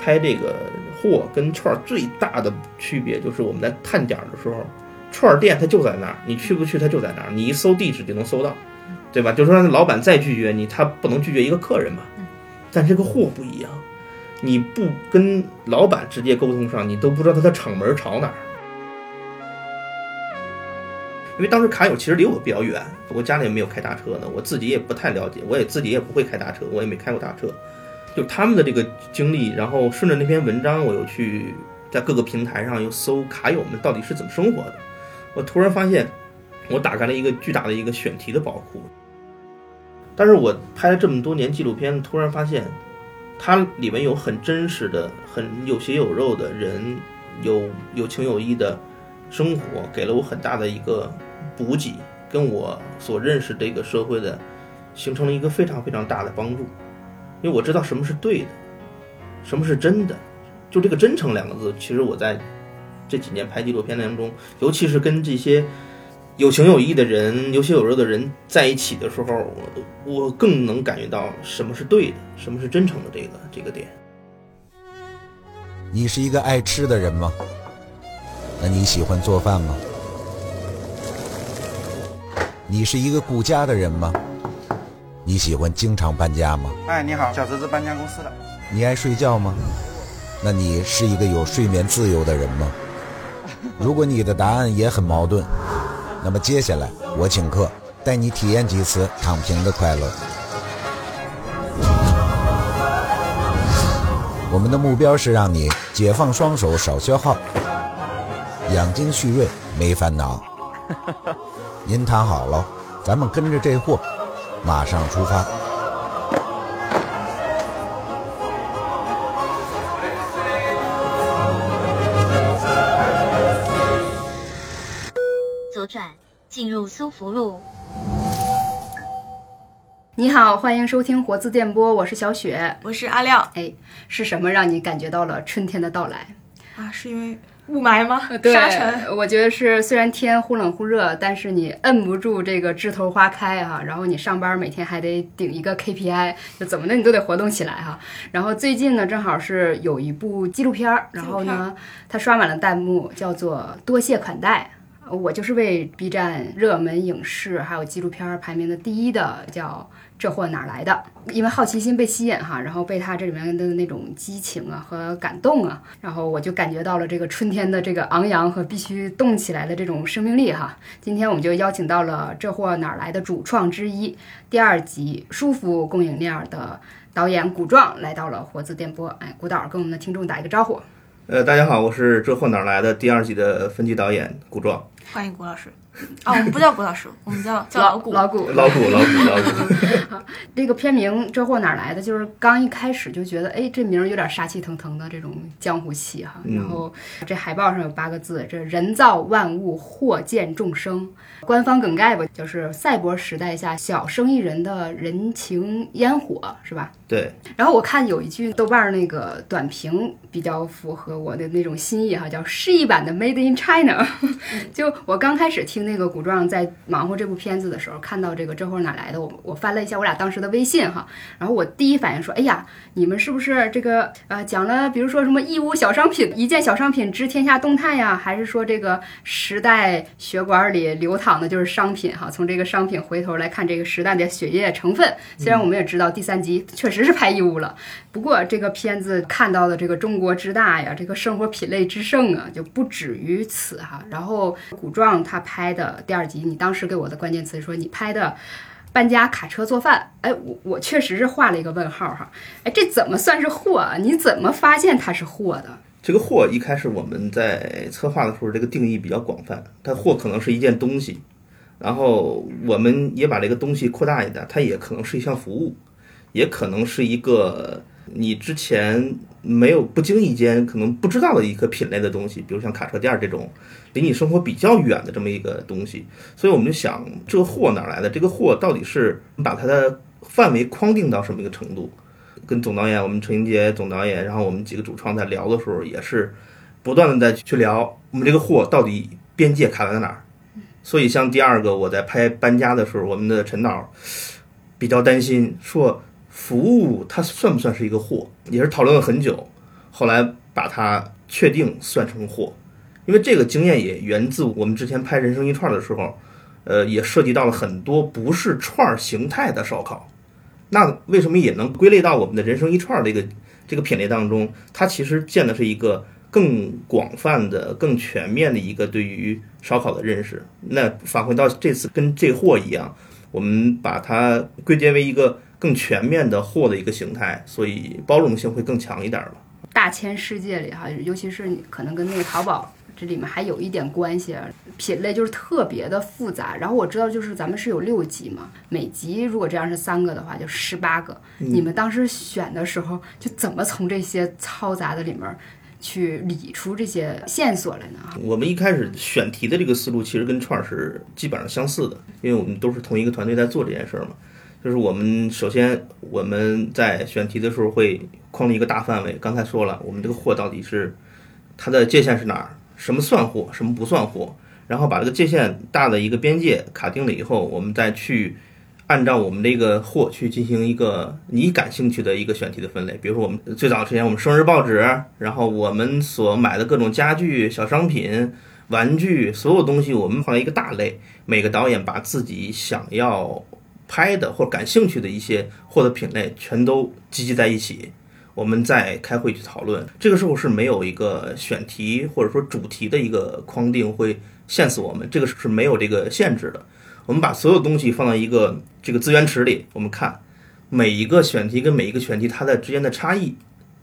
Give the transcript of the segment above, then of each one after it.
拍这个货跟串儿最大的区别就是我们在探点的时候，串儿店它就在那儿，你去不去它就在那儿，你一搜地址就能搜到，对吧？就说老板再拒绝你，他不能拒绝一个客人嘛。但这个货不一样，你不跟老板直接沟通上，你都不知道他的厂门朝哪儿。因为当时卡友其实离我比较远，我家里也没有开大车的，我自己也不太了解，我也自己也不会开大车，我也没开过大车。就他们的这个经历，然后顺着那篇文章，我又去在各个平台上又搜卡友们到底是怎么生活的。我突然发现，我打开了一个巨大的一个选题的宝库。但是我拍了这么多年纪录片，突然发现，它里面有很真实的、很有血有肉的人，有有情有义的生活，给了我很大的一个补给，跟我所认识这个社会的，形成了一个非常非常大的帮助。因为我知道什么是对的，什么是真的，就这个“真诚”两个字，其实我在这几年拍纪录片当中，尤其是跟这些有情有义的人、有血有肉的人在一起的时候，我我更能感觉到什么是对的，什么是真诚的这个这个点。你是一个爱吃的人吗？那你喜欢做饭吗？你是一个顾家的人吗？你喜欢经常搬家吗？哎，你好，小侄子搬家公司的。你爱睡觉吗？那你是一个有睡眠自由的人吗？如果你的答案也很矛盾，那么接下来我请客，带你体验几次躺平的快乐。我们的目标是让你解放双手，少消耗，养精蓄锐，没烦恼。您躺好了，咱们跟着这货。马上出发。左转，进入苏福路。你好，欢迎收听活字电波，我是小雪，我是阿亮。哎，是什么让你感觉到了春天的到来？啊，是因为。雾霾吗？对，沙尘。我觉得是，虽然天忽冷忽热，但是你摁不住这个枝头花开哈。然后你上班每天还得顶一个 KPI，就怎么的你都得活动起来哈。然后最近呢，正好是有一部纪录片儿，然后呢，它刷满了弹幕，叫做《多谢款待》。我就是为 B 站热门影视还有纪录片排名的第一的，叫。这货哪来的？因为好奇心被吸引哈，然后被他这里面的那种激情啊和感动啊，然后我就感觉到了这个春天的这个昂扬和必须动起来的这种生命力哈。今天我们就邀请到了这货哪来的主创之一，第二集舒服供应链的导演古壮来到了活字电波。哎，古导跟我们的听众打一个招呼。呃，大家好，我是这货哪来的第二季的分级导演古壮。欢迎古老师。哦，我们不叫古老师，我们叫叫老古老古老古老古老古。好，这个片名这货哪来的？就是刚一开始就觉得，哎，这名有点杀气腾腾的这种江湖气哈。然后这海报上有八个字：这人造万物，祸见众生。官方梗概吧，就是赛博时代下小生意人的人情烟火，是吧？对。然后我看有一句豆瓣那个短评比较符合我的那种心意哈，叫诗意版的 Made in China。就我刚开始听。那个古壮在忙活这部片子的时候，看到这个这货哪来的？我我翻了一下我俩当时的微信哈，然后我第一反应说：哎呀，你们是不是这个呃讲了，比如说什么义乌小商品，一件小商品知天下动态呀？还是说这个时代血管里流淌的就是商品哈？从这个商品回头来看这个时代的血液成分。虽然我们也知道第三集确实只是拍义乌了，不过这个片子看到的这个中国之大呀，这个生活品类之盛啊，就不止于此哈。然后古壮他拍。的第二集，你当时给我的关键词说你拍的搬家、卡车、做饭，哎，我我确实是画了一个问号哈，哎，这怎么算是货啊？你怎么发现它是货的？这个货一开始我们在策划的时候，这个定义比较广泛，它货可能是一件东西，然后我们也把这个东西扩大一点，它也可能是一项服务，也可能是一个你之前没有不经意间可能不知道的一个品类的东西，比如像卡车店这种。离你生活比较远的这么一个东西，所以我们就想，这个货哪来的？这个货到底是把它的范围框定到什么一个程度？跟总导演，我们陈英杰总导演，然后我们几个主创在聊的时候，也是不断的在去聊，我们这个货到底边界卡在哪儿？所以像第二个，我在拍搬家的时候，我们的陈导比较担心，说服务它算不算是一个货？也是讨论了很久。后来把它确定算成货，因为这个经验也源自我们之前拍《人生一串》的时候，呃，也涉及到了很多不是串儿形态的烧烤。那为什么也能归类到我们的人生一串儿这个这个品类当中？它其实建的是一个更广泛的、更全面的一个对于烧烤的认识。那返回到这次跟这货一样，我们把它归结为一个更全面的货的一个形态，所以包容性会更强一点吧。大千世界里哈，尤其是你可能跟那个淘宝这里面还有一点关系，啊，品类就是特别的复杂。然后我知道就是咱们是有六级嘛，每级如果这样是三个的话，就十八个。你们当时选的时候，就怎么从这些嘈杂的里面去理出这些线索来呢？我们一开始选题的这个思路其实跟串儿是基本上相似的，因为我们都是同一个团队在做这件事儿嘛。就是我们首先我们在选题的时候会框了一个大范围，刚才说了，我们这个货到底是它的界限是哪儿，什么算货，什么不算货，然后把这个界限大的一个边界卡定了以后，我们再去按照我们这个货去进行一个你感兴趣的一个选题的分类。比如说我们最早之前我们生日报纸，然后我们所买的各种家具、小商品、玩具，所有东西我们放在一个大类，每个导演把自己想要。拍的或者感兴趣的一些货的品类全都集集在一起，我们再开会去讨论。这个时候是没有一个选题或者说主题的一个框定会限死我们，这个是没有这个限制的。我们把所有东西放到一个这个资源池里，我们看每一个选题跟每一个选题它的之间的差异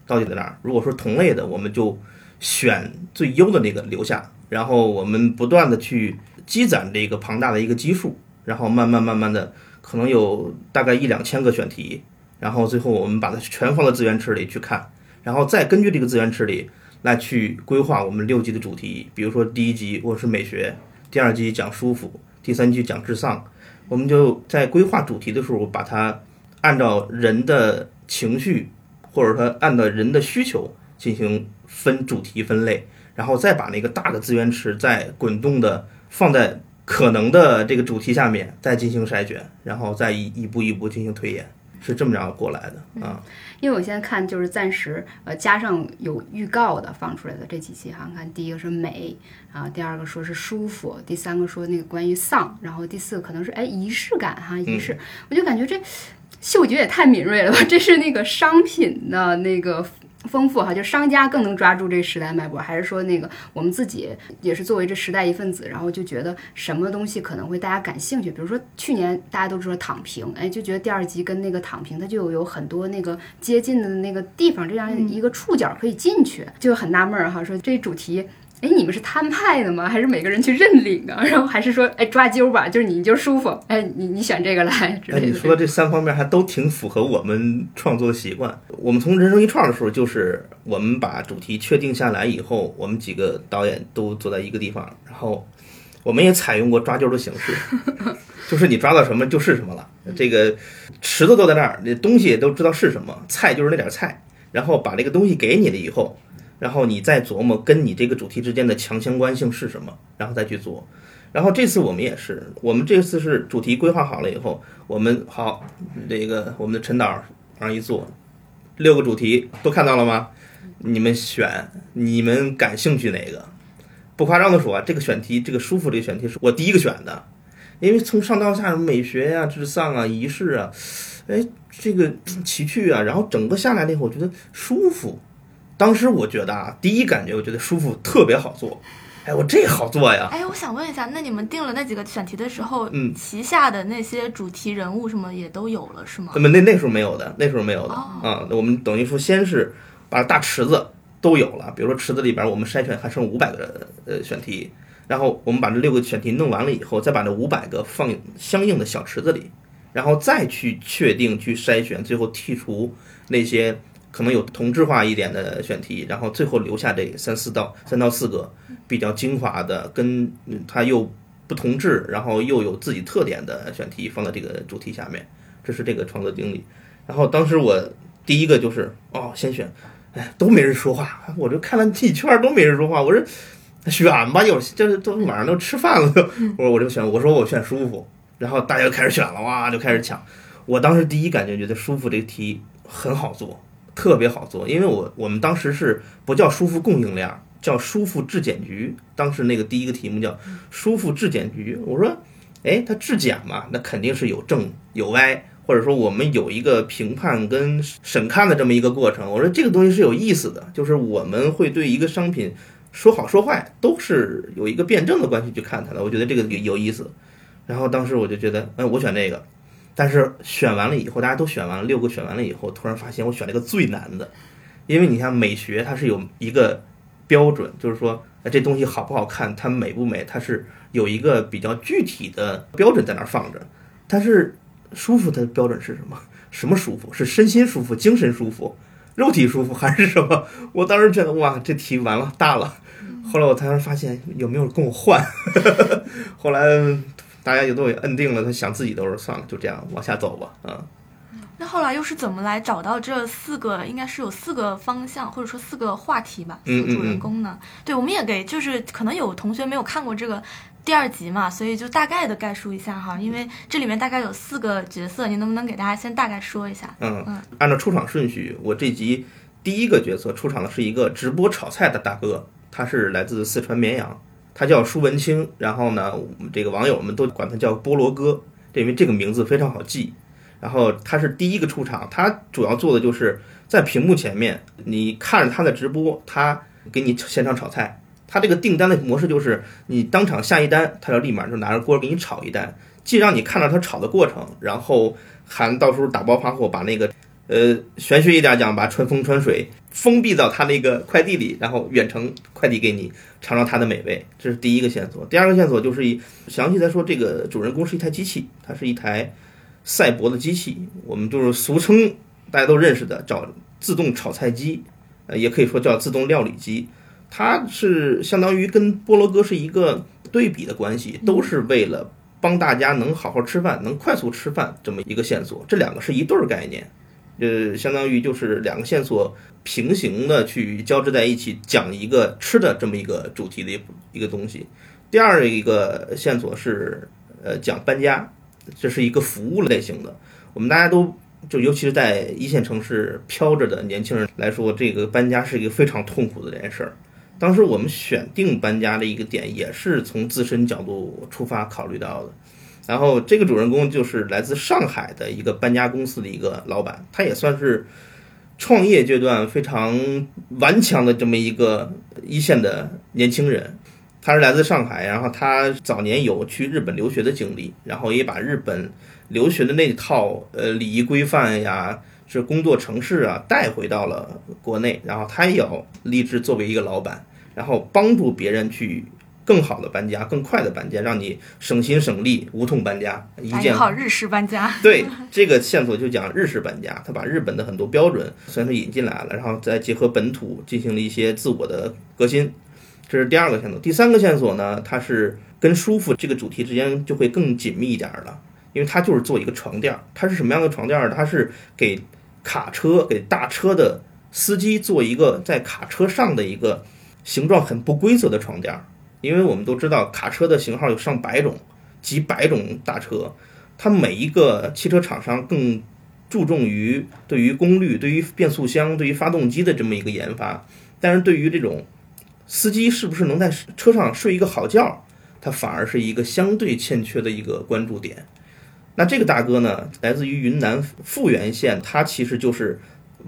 到底在哪儿。如果说同类的，我们就选最优的那个留下，然后我们不断的去积攒这个庞大的一个基数，然后慢慢慢慢的。可能有大概一两千个选题，然后最后我们把它全放到资源池里去看，然后再根据这个资源池里来去规划我们六集的主题。比如说第一集我是美学，第二集讲舒服，第三集讲智丧。我们就在规划主题的时候，把它按照人的情绪，或者说按照人的需求进行分主题分类，然后再把那个大的资源池再滚动的放在。可能的这个主题下面再进行筛选，然后再一一步一步进行推演，是这么着过来的啊。因为我现在看就是暂时呃加上有预告的放出来的这几期哈，看第一个是美啊，第二个说是舒服，第三个说那个关于丧，然后第四个可能是哎仪式感哈仪式，我就感觉这嗅觉也太敏锐了吧，这是那个商品的那个。丰富哈，就商家更能抓住这个时代脉搏，还是说那个我们自己也是作为这时代一份子，然后就觉得什么东西可能会大家感兴趣？比如说去年大家都说躺平，哎，就觉得第二集跟那个躺平，它就有很多那个接近的那个地方，这样一个触角可以进去，就很纳闷儿哈，说这主题。哎，你们是摊派的吗？还是每个人去认领啊？然后还是说，哎，抓阄吧，就是你就舒服，哎，你你选这个来。哎，你说这三方面还都挺符合我们创作的习惯。我们从人生一串的时候，就是我们把主题确定下来以后，我们几个导演都坐在一个地方，然后我们也采用过抓阄的形式，就是你抓到什么就是什么了。这个池子都在那儿，那东西也都知道是什么，菜就是那点菜，然后把这个东西给你了以后。然后你再琢磨跟你这个主题之间的强相关性是什么，然后再去做。然后这次我们也是，我们这次是主题规划好了以后，我们好这个我们的陈导往上一坐，六个主题都看到了吗？你们选你们感兴趣哪个？不夸张的说啊，这个选题这个舒服这个选题是我第一个选的，因为从上到下美学呀、至丧啊、仪式啊，哎这个奇趣啊，然后整个下来了以后，我觉得舒服。当时我觉得啊，第一感觉我觉得舒服，特别好做。哎，我这好做呀！哎，我想问一下，那你们定了那几个选题的时候，嗯，旗下的那些主题人物什么也都有了是吗？那么那那时候没有的，那时候没有的啊。我们等于说先是把大池子都有了，比如说池子里边我们筛选还剩五百个呃选题，然后我们把这六个选题弄完了以后，再把这五百个放相应的小池子里，然后再去确定去筛选，最后剔除那些。可能有同质化一点的选题，然后最后留下这三四到三到四个比较精华的，跟它又不同质，然后又有自己特点的选题放在这个主题下面，这是这个创作经历。然后当时我第一个就是哦，先选，哎，都没人说话，我就看了一圈都没人说话，我说选吧，有这都晚上都吃饭了，我说我就选，我说我选舒服，然后大家就开始选了，哇，就开始抢。我当时第一感觉觉得舒服这个题很好做。特别好做，因为我我们当时是不叫舒服供应链，叫舒服质检局。当时那个第一个题目叫舒服质检局。我说，哎，它质检嘛，那肯定是有正有歪，或者说我们有一个评判跟审看的这么一个过程。我说这个东西是有意思的，就是我们会对一个商品说好说坏都是有一个辩证的关系去看它的。我觉得这个有有意思。然后当时我就觉得，哎，我选这个。但是选完了以后，大家都选完了，六个选完了以后，突然发现我选了一个最难的，因为你像美学它是有一个标准，就是说呃这东西好不好看，它美不美，它是有一个比较具体的标准在那儿放着。但是舒服的标准是什么？什么舒服？是身心舒服、精神舒服、肉体舒服还是什么？我当时觉得哇，这题完了大了。后来我才发现有没有跟我换，后来。大家也都摁定了，他想自己都是算了，就这样往下走吧，嗯。那后来又是怎么来找到这四个？应该是有四个方向，或者说四个话题吧，四个主人公呢？对，我们也给，就是可能有同学没有看过这个第二集嘛，所以就大概的概述一下哈。因为这里面大概有四个角色，您能不能给大家先大概说一下？嗯嗯，按照出场顺序，我这集第一个角色出场的是一个直播炒菜的大哥，他是来自四川绵阳。他叫舒文清，然后呢，这个网友们都管他叫菠萝哥，因为这个名字非常好记。然后他是第一个出场，他主要做的就是在屏幕前面，你看着他的直播，他给你现场炒菜。他这个订单的模式就是你当场下一单，他就立马就拿着锅给你炒一单，既让你看到他炒的过程，然后还到时候打包发货，把那个。呃，玄学一点讲，把穿风穿水封闭到他那个快递里，然后远程快递给你，尝尝它的美味，这是第一个线索。第二个线索就是一详细再说，这个主人公是一台机器，它是一台赛博的机器，我们就是俗称大家都认识的叫自动炒菜机，呃，也可以说叫自动料理机。它是相当于跟菠萝哥是一个对比的关系，都是为了帮大家能好好吃饭，能快速吃饭这么一个线索。这两个是一对儿概念。呃，相当于就是两个线索平行的去交织在一起，讲一个吃的这么一个主题的一一个东西。第二一个线索是呃讲搬家，这是一个服务类型的。我们大家都就尤其是在一线城市飘着的年轻人来说，这个搬家是一个非常痛苦的这件事儿。当时我们选定搬家的一个点，也是从自身角度出发考虑到的。然后这个主人公就是来自上海的一个搬家公司的一个老板，他也算是创业阶段非常顽强的这么一个一线的年轻人。他是来自上海，然后他早年有去日本留学的经历，然后也把日本留学的那套呃礼仪规范呀、是工作城市啊带回到了国内，然后他也要立志作为一个老板，然后帮助别人去。更好的搬家，更快的搬家，让你省心省力，无痛搬家。一键好日式搬家。对这个线索就讲日式搬家，他把日本的很多标准虽然说引进来了，然后再结合本土进行了一些自我的革新。这是第二个线索。第三个线索呢，它是跟舒服这个主题之间就会更紧密一点了，因为它就是做一个床垫儿。它是什么样的床垫儿？它是给卡车、给大车的司机做一个在卡车上的一个形状很不规则的床垫儿。因为我们都知道，卡车的型号有上百种、几百种大车，它每一个汽车厂商更注重于对于功率、对于变速箱、对于发动机的这么一个研发，但是对于这种司机是不是能在车上睡一个好觉，它反而是一个相对欠缺的一个关注点。那这个大哥呢，来自于云南富源县，他其实就是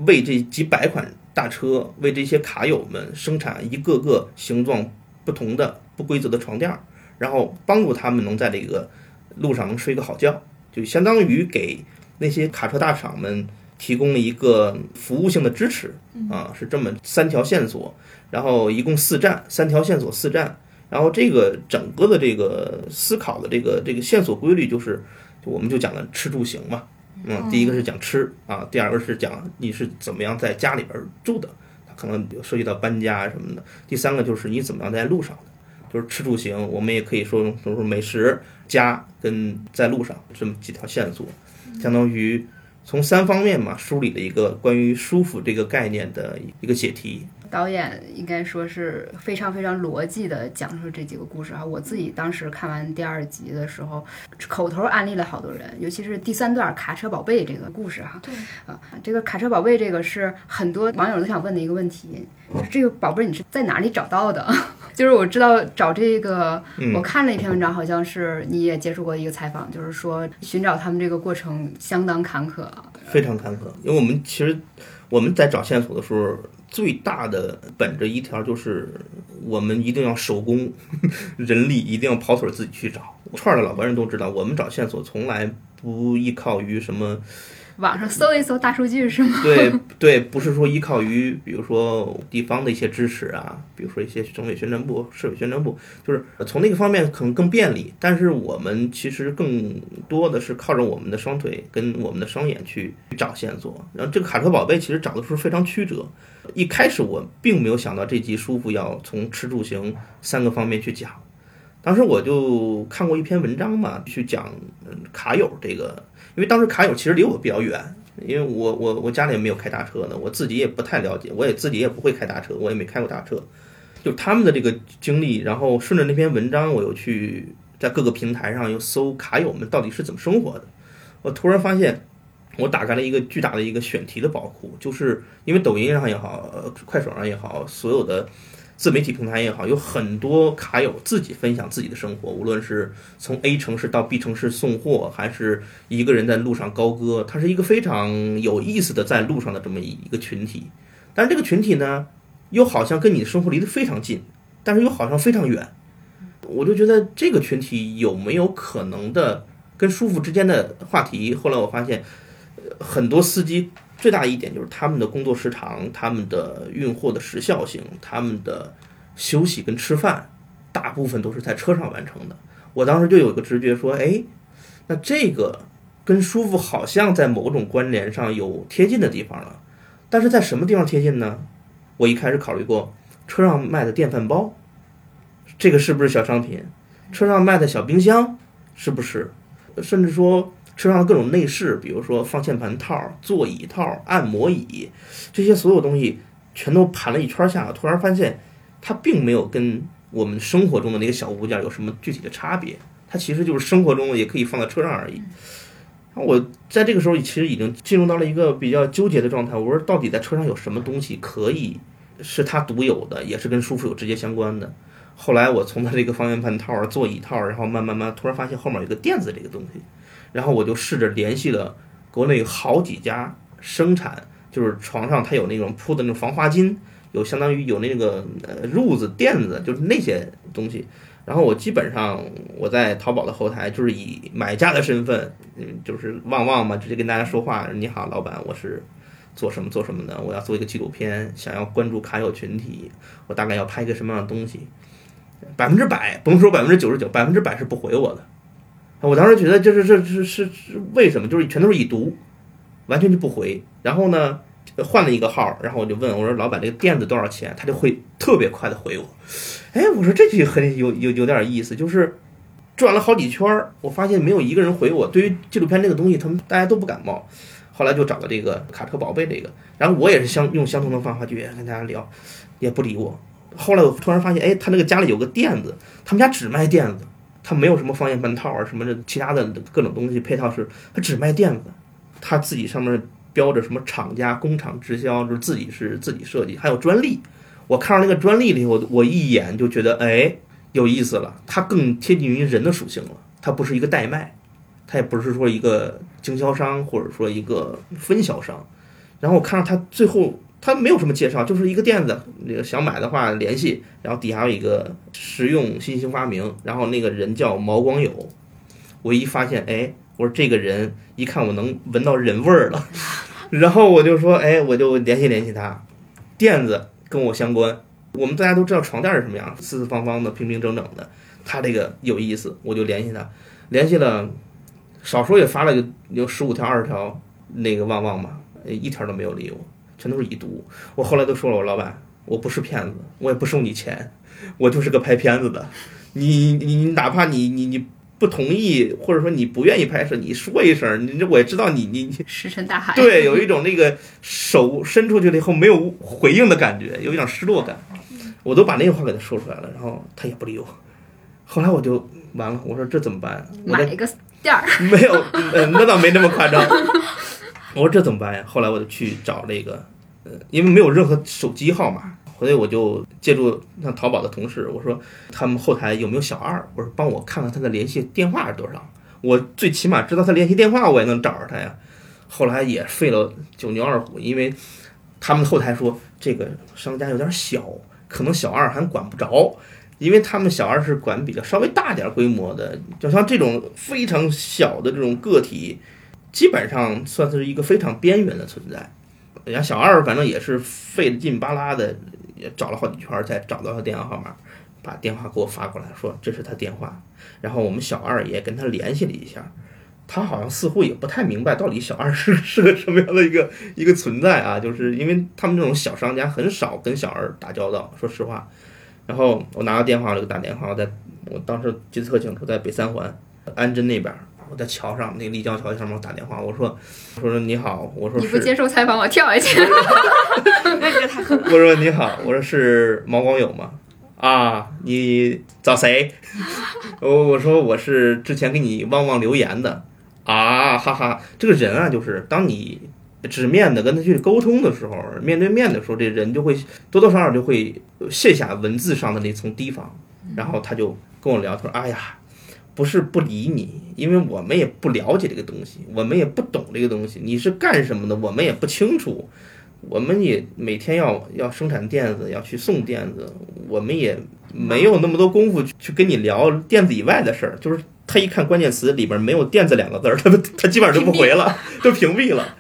为这几百款大车、为这些卡友们生产一个个形状不同的。不规则的床垫儿，然后帮助他们能在这个路上能睡个好觉，就相当于给那些卡车大厂们提供了一个服务性的支持啊，是这么三条线索，然后一共四站，三条线索四站，然后这个整个的这个思考的这个这个线索规律就是，我们就讲的吃住行嘛，嗯，第一个是讲吃啊，第二个是讲你是怎么样在家里边住的，它可能涉及到搬家什么的，第三个就是你怎么样在路上。就是吃住行，我们也可以说，比如说美食、家跟在路上这么几条线索，相当于从三方面嘛梳理了一个关于舒服这个概念的一个解题。导演应该说是非常非常逻辑的讲述这几个故事哈。我自己当时看完第二集的时候，口头安利了好多人，尤其是第三段卡车宝贝这个故事哈。对啊，这个卡车宝贝这个是很多网友都想问的一个问题，就这个宝贝你是在哪里找到的？就是我知道找这个，我看了一篇文章，好像是你也接触过一个采访，就是说寻找他们这个过程相当坎坷，非常坎坷。因为我们其实我们在找线索的时候，最大的本着一条就是我们一定要手工，人力一定要跑腿自己去找。串儿的老白人都知道，我们找线索从来不依靠于什么。网上搜一搜大数据是吗？对对，不是说依靠于比如说地方的一些支持啊，比如说一些省委宣传部、市委宣传部，就是从那个方面可能更便利。但是我们其实更多的是靠着我们的双腿跟我们的双眼去找线索。然后这个卡车宝贝其实找的时候非常曲折。一开始我并没有想到这集舒服要从吃住行三个方面去讲。当时我就看过一篇文章嘛，去讲卡友这个。因为当时卡友其实离我比较远，因为我我我家里也没有开大车的，我自己也不太了解，我也自己也不会开大车，我也没开过大车。就他们的这个经历，然后顺着那篇文章，我又去在各个平台上又搜卡友们到底是怎么生活的。我突然发现，我打开了一个巨大的一个选题的宝库，就是因为抖音上也好，快手上也好，所有的。自媒体平台也好，有很多卡友自己分享自己的生活，无论是从 A 城市到 B 城市送货，还是一个人在路上高歌，它是一个非常有意思的在路上的这么一一个群体。但是这个群体呢，又好像跟你的生活离得非常近，但是又好像非常远。我就觉得这个群体有没有可能的跟舒服之间的话题？后来我发现，很多司机。最大一点就是他们的工作时长、他们的运货的时效性、他们的休息跟吃饭，大部分都是在车上完成的。我当时就有个直觉说，哎，那这个跟舒服好像在某种关联上有贴近的地方了。但是在什么地方贴近呢？我一开始考虑过车上卖的电饭煲，这个是不是小商品？车上卖的小冰箱是不是？甚至说。车上的各种内饰，比如说方向盘套、座椅套、按摩椅，这些所有东西全都盘了一圈下来，突然发现它并没有跟我们生活中的那个小物件有什么具体的差别，它其实就是生活中也可以放在车上而已。我在这个时候其实已经进入到了一个比较纠结的状态，我说到底在车上有什么东西可以是它独有的，也是跟舒服有直接相关的。后来我从它这个方向盘套、座椅套，然后慢慢慢突然发现后面有个垫子这个东西。然后我就试着联系了国内好几家生产，就是床上它有那种铺的那种防滑巾，有相当于有那个呃褥子垫子，就是那些东西。然后我基本上我在淘宝的后台就是以买家的身份，嗯，就是旺旺嘛，直接跟大家说话。你好，老板，我是做什么做什么的，我要做一个纪录片，想要关注卡友群体，我大概要拍一个什么样的东西？百分之百，甭说百分之九十九，百分之百是不回我的。我当时觉得就是这是是为什么？就是全都是已读，完全就不回。然后呢，换了一个号，然后我就问我说：“老板，这个垫子多少钱？”他就会特别快的回我。哎，我说这句很有有有点意思，就是转了好几圈儿，我发现没有一个人回我。对于纪录片这个东西，他们大家都不感冒。后来就找到这个卡车宝贝这个，然后我也是相用相同的方法去跟大家聊，也不理我。后来我突然发现，哎，他那个家里有个垫子，他们家只卖垫子。他没有什么方向盘套啊，什么的其他的各种东西配套是，他只卖垫子，他自己上面标着什么厂家工厂直销，就是自己是自己设计，还有专利。我看到那个专利里，我我一眼就觉得哎有意思了，它更贴近于人的属性了，它不是一个代卖，它也不是说一个经销商或者说一个分销商。然后我看到他最后。他没有什么介绍，就是一个垫子。那个想买的话联系，然后底下有一个实用新型发明，然后那个人叫毛光友。我一发现，哎，我说这个人一看我能闻到人味儿了，然后我就说，哎，我就联系联系他。垫子跟我相关，我们大家都知道床垫是什么样，四四方方的，平平整整的。他这个有意思，我就联系他，联系了，少说也发了有有十五条二十条那个旺旺吧，一条都没有理我。全都是已读。我后来都说了，我老板，我不是骗子，我也不收你钱，我就是个拍片子的。你你哪怕你你你不同意，或者说你不愿意拍摄，你说一声，你我也知道你你你石沉大海。对，有一种那个手伸出去了以后没有回应的感觉，有一点失落感。我都把那个话给他说出来了，然后他也不理我。后来我就完了，我说这怎么办？买一个垫儿。没有，呃，那倒没那么夸张。我说这怎么办呀？后来我就去找那个，呃，因为没有任何手机号码，所以我就借助像淘宝的同事，我说他们后台有没有小二？我说帮我看看他的联系电话是多少，我最起码知道他联系电话，我也能找着他呀。后来也费了九牛二虎，因为他们后台说这个商家有点小。可能小二还管不着，因为他们小二是管比较稍微大点规模的，就像这种非常小的这种个体，基本上算是一个非常边缘的存在。人家小二反正也是费劲巴拉的，也找了好几圈才找到他电话号码，把电话给我发过来，说这是他电话。然后我们小二也跟他联系了一下。他好像似乎也不太明白到底小二是 是个什么样的一个一个存在啊，就是因为他们这种小商家很少跟小二打交道，说实话。然后我拿到电话，我就打电话，我在我当时记得特清楚，在北三环安贞那边，我在桥上那个立交桥上面打电话，我说我说你好，我说你不接受采访，我跳下去。我说你好，我说是毛光友吗？啊，你找谁？我我说我是之前给你旺旺留言的。啊哈哈，这个人啊，就是当你直面的跟他去沟通的时候，面对面的时候，这人就会多多少少就会卸下文字上的那层提防，然后他就跟我聊，他说：“哎呀，不是不理你，因为我们也不了解这个东西，我们也不懂这个东西，你是干什么的，我们也不清楚，我们也每天要要生产垫子，要去送垫子，我们也没有那么多功夫去跟你聊垫子以外的事儿，就是。”他一看关键词里边没有“垫子”两个字儿，他他基本上就不回了，就屏蔽了。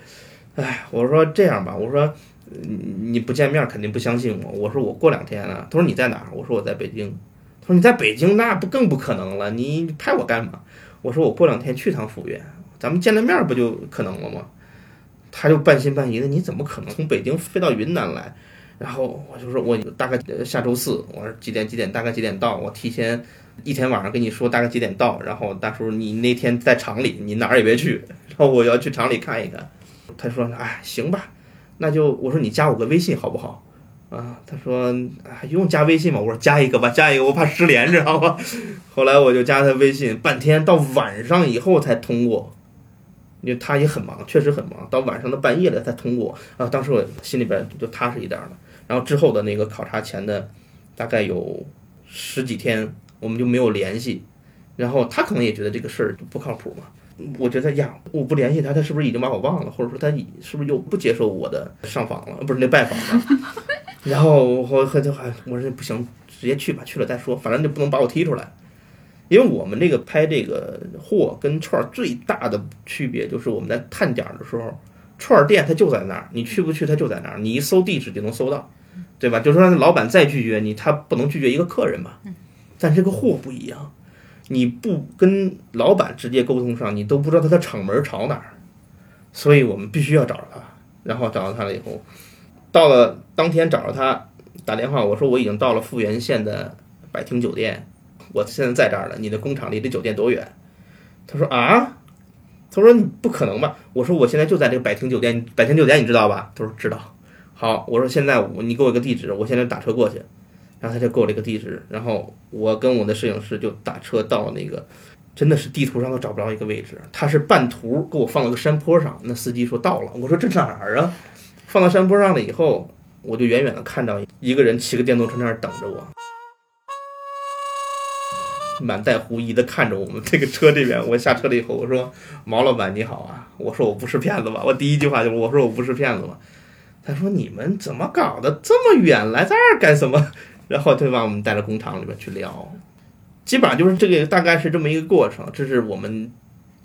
哎，我说这样吧，我说你不见面肯定不相信我。我说我过两天啊，他说你在哪儿？我说我在北京。说你在北京那不更不可能了，你拍我干嘛？我说我过两天去趟抚院，咱们见了面不就可能了吗？他就半信半疑的，你怎么可能从北京飞到云南来？然后我就说我大概下周四，我说几点几点大概几点到？我提前。一天晚上跟你说大概几点到，然后大叔你那天在厂里，你哪儿也别去，然后我要去厂里看一看。他说：“哎，行吧，那就我说你加我个微信好不好？”啊，他说：“还，用加微信吗？”我说：“加一个吧，加一个，我怕失联，知道吗？”后来我就加他微信，半天到晚上以后才通过，因为他也很忙，确实很忙，到晚上的半夜了才通过。啊，当时我心里边就踏实一点了。然后之后的那个考察前的大概有十几天。我们就没有联系，然后他可能也觉得这个事儿不靠谱嘛。我觉得呀，我不联系他，他是不是已经把我忘了，或者说他是不是又不接受我的上访了？不是那拜访了。然后我和就还我说不行，直接去吧，去了再说，反正就不能把我踢出来。因为我们这个拍这个货跟串儿最大的区别就是我们在探点的时候，串儿店它就在那儿，你去不去它就在那儿，你一搜地址就能搜到，对吧？就是说老板再拒绝你，他不能拒绝一个客人吧？但这个货不一样，你不跟老板直接沟通上，你都不知道他的厂门朝哪儿，所以我们必须要找着他。然后找到他了以后，到了当天找着他，打电话我说我已经到了富源县的百庭酒店，我现在在这儿了。你的工厂离这酒店多远？他说啊，他说你不可能吧？我说我现在就在这个百庭酒店，百庭酒店你知道吧？他说知道。好，我说现在我你给我一个地址，我现在打车过去。然后他就给我了一个地址，然后我跟我的摄影师就打车到那个，真的是地图上都找不着一个位置。他是半途给我放了个山坡上，那司机说到了，我说这哪儿啊？放到山坡上了以后，我就远远的看到一个人骑个电动车那儿等着我，满带狐疑的看着我们这个车这边。我下车了以后，我说毛老板你好啊，我说我不是骗子吧？我第一句话就是我说我不是骗子吧？他说你们怎么搞的这么远来这儿干什么？然后他就把我们带到工厂里面去聊，基本上就是这个，大概是这么一个过程。这是我们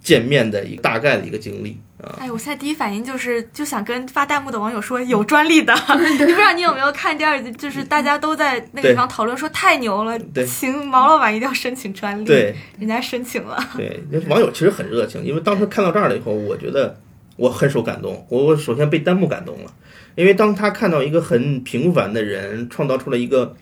见面的一个大概的一个经历啊。哎，我现在第一反应就是就想跟发弹幕的网友说有专利的，你不知道你有没有看第二集？就是大家都在那个地方讨论说太牛了，请毛老板一定要申请专利。对，人家申请了。对，网友其实很热情，因为当时看到这儿了以后，我觉得我很受感动。我我首先被弹幕感动了，因为当他看到一个很平凡的人创造出了一个。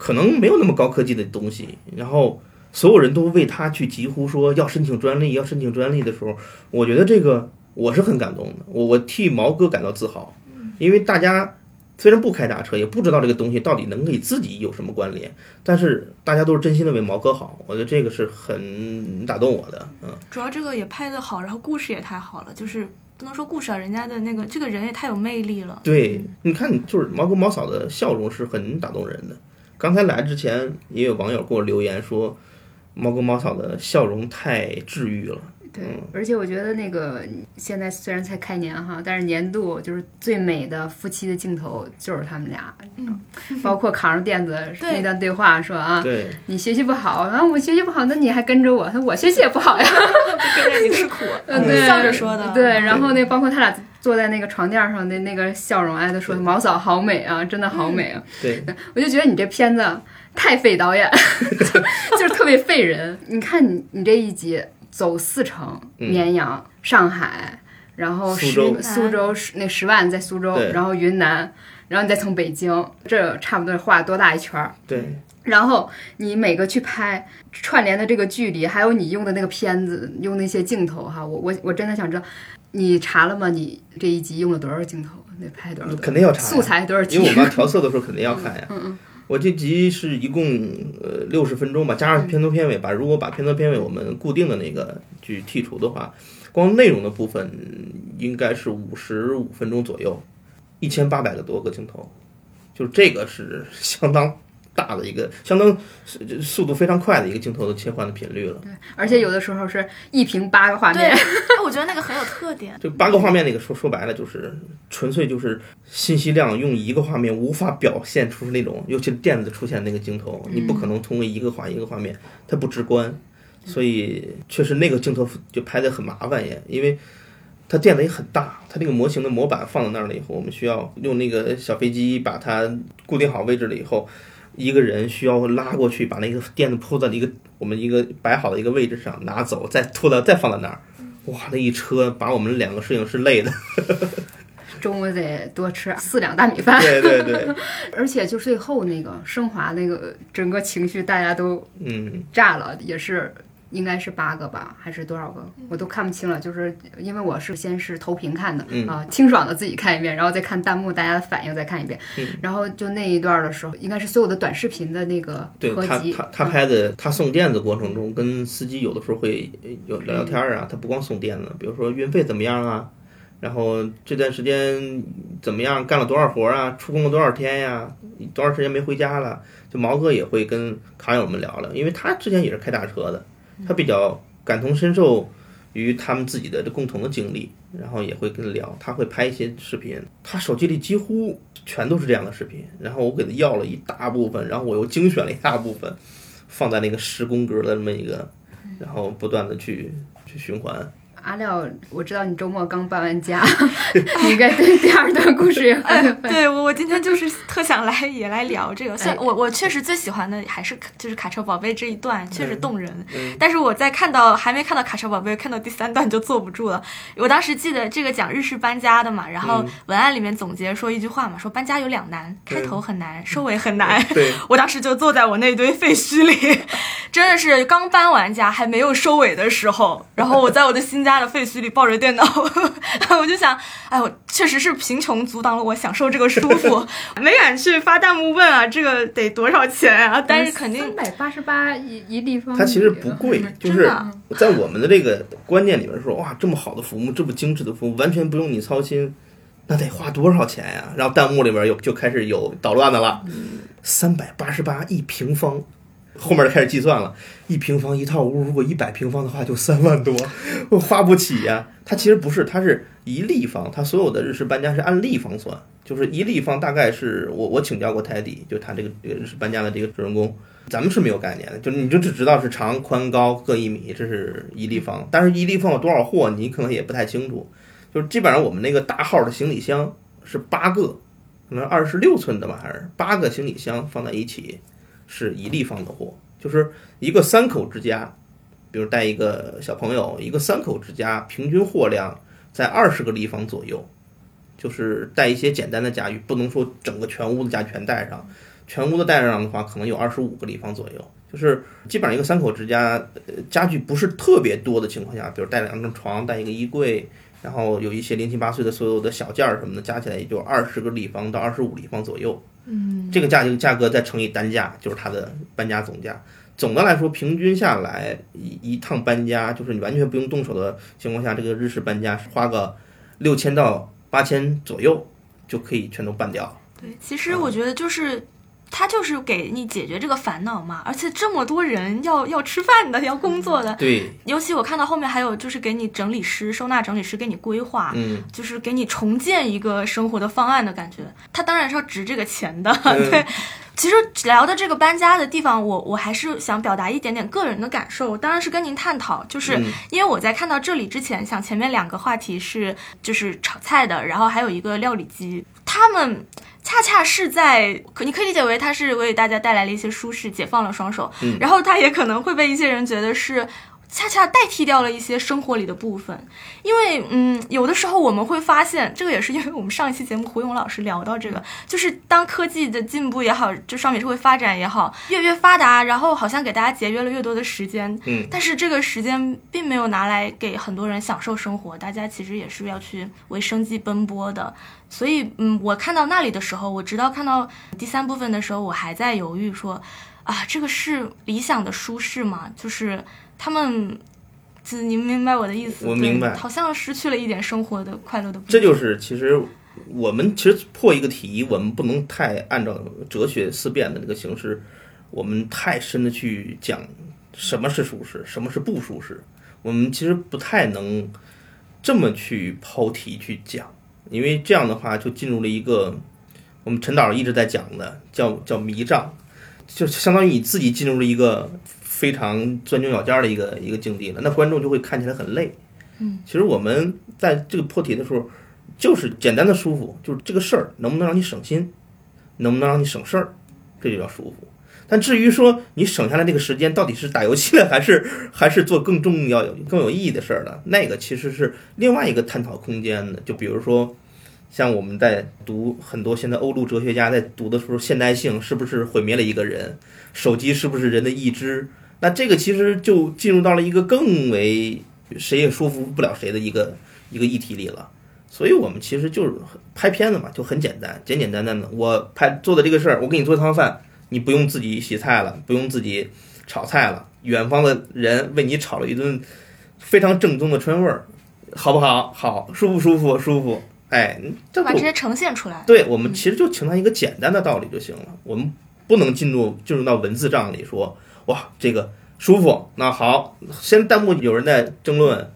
可能没有那么高科技的东西，然后所有人都为他去疾呼说要申请专利，要申请专利的时候，我觉得这个我是很感动的，我我替毛哥感到自豪，因为大家虽然不开大车，也不知道这个东西到底能给自己有什么关联，但是大家都是真心的为毛哥好，我觉得这个是很打动我的，嗯，主要这个也拍得好，然后故事也太好了，就是不能说故事啊，人家的那个这个人也太有魅力了。对，你看，就是毛哥毛嫂的笑容是很打动人的。刚才来之前，也有网友给我留言说，毛哥毛嫂的笑容太治愈了。对，而且我觉得那个现在虽然才开年哈，但是年度就是最美的夫妻的镜头就是他们俩，嗯，包括扛着垫子那段对话说啊，对，你学习不好，然后我学习不好，那你还跟着我，他说我学习也不好呀，跟着你吃苦，嗯 对。笑着说的。对，然后那包括他俩坐在那个床垫上的那个笑容，哎，他说毛嫂好美啊，真的好美啊，对，我就觉得你这片子太费导演，就 就是特别费人。你看你你这一集走四城，嗯绵阳、上海，然后十苏州苏州十那十万在苏州，然后云南，然后你再从北京，这差不多画多大一圈儿？对，然后你每个去拍串联的这个距离，还有你用的那个片子，用那些镜头哈，我我我真的想知道，你查了吗？你这一集用了多少镜头？得拍多少？肯定要查素材多少集因为？我们要调色的时候肯定要看呀。嗯嗯我这集是一共呃六十分钟吧，加上片头片尾吧。如果把片头片尾我们固定的那个去剔除的话，光内容的部分应该是五十五分钟左右，一千八百个多个镜头，就这个是相当大的一个，相当是速度非常快的一个镜头的切换的频率了。对而且有的时候是一屏八个画，面对，我觉得那个很有特点。就八个画面那个说说白了就是纯粹就是信息量用一个画面无法表现出那种，尤其是电子出现那个镜头，你不可能通过一个画一个画面，它不直观，所以确实那个镜头就拍的很麻烦也，因为它电子也很大，它那个模型的模板放在那儿了以后，我们需要用那个小飞机把它固定好位置了以后。一个人需要拉过去，把那个垫子铺在一个我们一个摆好的一个位置上，拿走，再拖到再放在那儿。哇，那一车把我们两个摄影师累的。中午得多吃四两大米饭。对对对，而且就最后那个升华那个整个情绪，大家都嗯，炸了，也是应该是八个吧，还是多少个，我都看不清了。就是因为我是先是投屏看的、嗯啊，清爽的自己看一遍，然后再看弹幕大家的反应再看一遍，嗯然后就那一段的时候，应该是所有的短视频的那个对他合集，他他嗯拍的，他送垫子过程中跟司机有的时候会有聊聊天儿啊，他不光送垫子，比如说运费怎么样啊，然后这段时间怎么样，干了多少活儿啊，出工了多少天呀，多长时间没回家了，就毛哥也会跟卡友们聊聊，因为他之前也是开大车的，他比较感同身受于他们自己的共同的经历，然后也会跟他聊，他会拍一些视频，他手机里几乎全都是这样的视频，然后我给他要了一大部分，然后我又精选了一大部分，放在那个十宫格的这么一个，然后不断的去去循环。阿廖，我知道你周末刚搬完家，你应该对第二段故事也哎，对我我今天就是特想来也来聊这个，虽然哎我我确实最喜欢的还是就是卡车宝贝这一段，确实动人。嗯但是我在看到还没看到卡车宝贝，看到第三段就坐不住了。我当时记得这个讲日式搬家的嘛，然后嗯文案里面总结说一句话嘛，说搬家有两难，开头很难，收尾很难。对，我当时就坐在我那堆废墟里，真的是刚搬完家还没有收尾的时候，然后我在我的新家的废墟里抱着电脑，我就想，哎，我确实是贫穷阻挡了我享受这个舒服，没敢去发弹幕问啊，这个得多少钱啊？但是肯定三百八十八一一立方，它其实不贵，就是在我们的这个观念里面说，哇，这么好的服务，这么精致的服务，完全不用你操心，那得花多少钱呀？然后弹幕里边有就开始有捣乱的了，三百八十八一平方。后面就开始计算了，一平方一套屋，如果一百平方的话就三万多，我 花不起呀。它其实不是，它是一立方，它所有的日式搬家是按立方算，就是一立方大概是我我请教过泰迪，就他这个这个日式搬家的这个主人公，咱们是没有概念的，就你就只知道是长宽高各一米，这是一立方，但是一立方有多少货，你可能也不太清楚。就是基本上我们那个大号的行李箱是八个，可能二十六寸的吧，还是八个行李箱放在一起是一立方的货，就是一个三口之家，比如带一个小朋友，一个三口之家，平均货量在二十个立方左右。就是带一些简单的家具，不能说整个全屋的家全带上，全屋的带上的话，可能有二十五个立方左右。就是基本上一个三口之家，呃，家具不是特别多的情况下，比如带两张床，带一个衣柜，然后有一些零七八碎的所有的小件儿什么的，加起来也就二十个立方到二十五立方左右。嗯，这个价价格再乘以单价，就是它的搬家总价。总的来说，平均下来一一趟搬家，就是你完全不用动手的情况下，这个日式搬家是花个六千到八千左右就可以全都办掉。对，其实我觉得就是。他就是给你解决这个烦恼嘛，而且这么多人要要吃饭的，要工作的，对，尤其我看到后面还有就是给你整理师、收纳整理师给你规划，嗯，就是给你重建一个生活的方案的感觉。他当然是要值这个钱的，嗯 对。其实聊的这个搬家的地方，我我还是想表达一点点个人的感受，当然是跟您探讨，就是嗯因为我在看到这里之前，想前面两个话题是就是炒菜的，然后还有一个料理机，他们。恰恰是在，可你可以理解为它是为大家带来了一些舒适，解放了双手，嗯然后它也可能会被一些人觉得是。恰恰代替掉了一些生活里的部分，因为嗯，有的时候我们会发现，这个也是因为我们上一期节目胡勇老师聊到这个，就是当科技的进步也好，就商品社会发展也好，越越发达，然后好像给大家节约了越多的时间，嗯，但是这个时间并没有拿来给很多人享受生活，大家其实也是要去为生计奔波的。所以，嗯，我看到那里的时候，我直到看到第三部分的时候，我还在犹豫说，啊，这个是理想的舒适吗？就是他们，就你明白我的意思？我明白好像失去了一点生活的快乐的。这就是其实我们其实破一个题，我们不能太按照哲学思辨的那个形式，我们太深的去讲什么是舒适，什么是不舒适。我们其实不太能这么去抛题去讲，因为这样的话就进入了一个我们陈导一直在讲的叫叫迷障，就相当于你自己进入了一个非常钻牛角尖儿的一个一个境地了，那观众就会看起来很累。嗯，其实我们在这个破题的时候，就是简单的舒服，就是这个事儿能不能让你省心，能不能让你省事儿，这就叫舒服。但至于说你省下来那个时间到底是打游戏了，还是 还是做更重要、更有意义的事儿了，那个其实是另外一个探讨空间的。就比如说，像我们在读很多现在欧陆哲学家在读的时候，现代性是不是毁灭了一个人？手机是不是人的意志？那这个其实就进入到了一个更为谁也说服不了谁的一个一个议题里了。所以我们其实就是拍片子嘛，就很简单，简简单单的。我拍做的这个事儿，我给你做一汤饭，你不用自己洗菜了，不用自己炒菜了，远方的人为你炒了一顿非常正宗的川味儿，好不好？好，舒不舒服？舒服。哎，这就把这些呈现出来。对我们其实就承担一个简单的道理就行了，我们不能进入进入到文字账里说，哇，这个舒服。那好，现在弹幕有人在争论，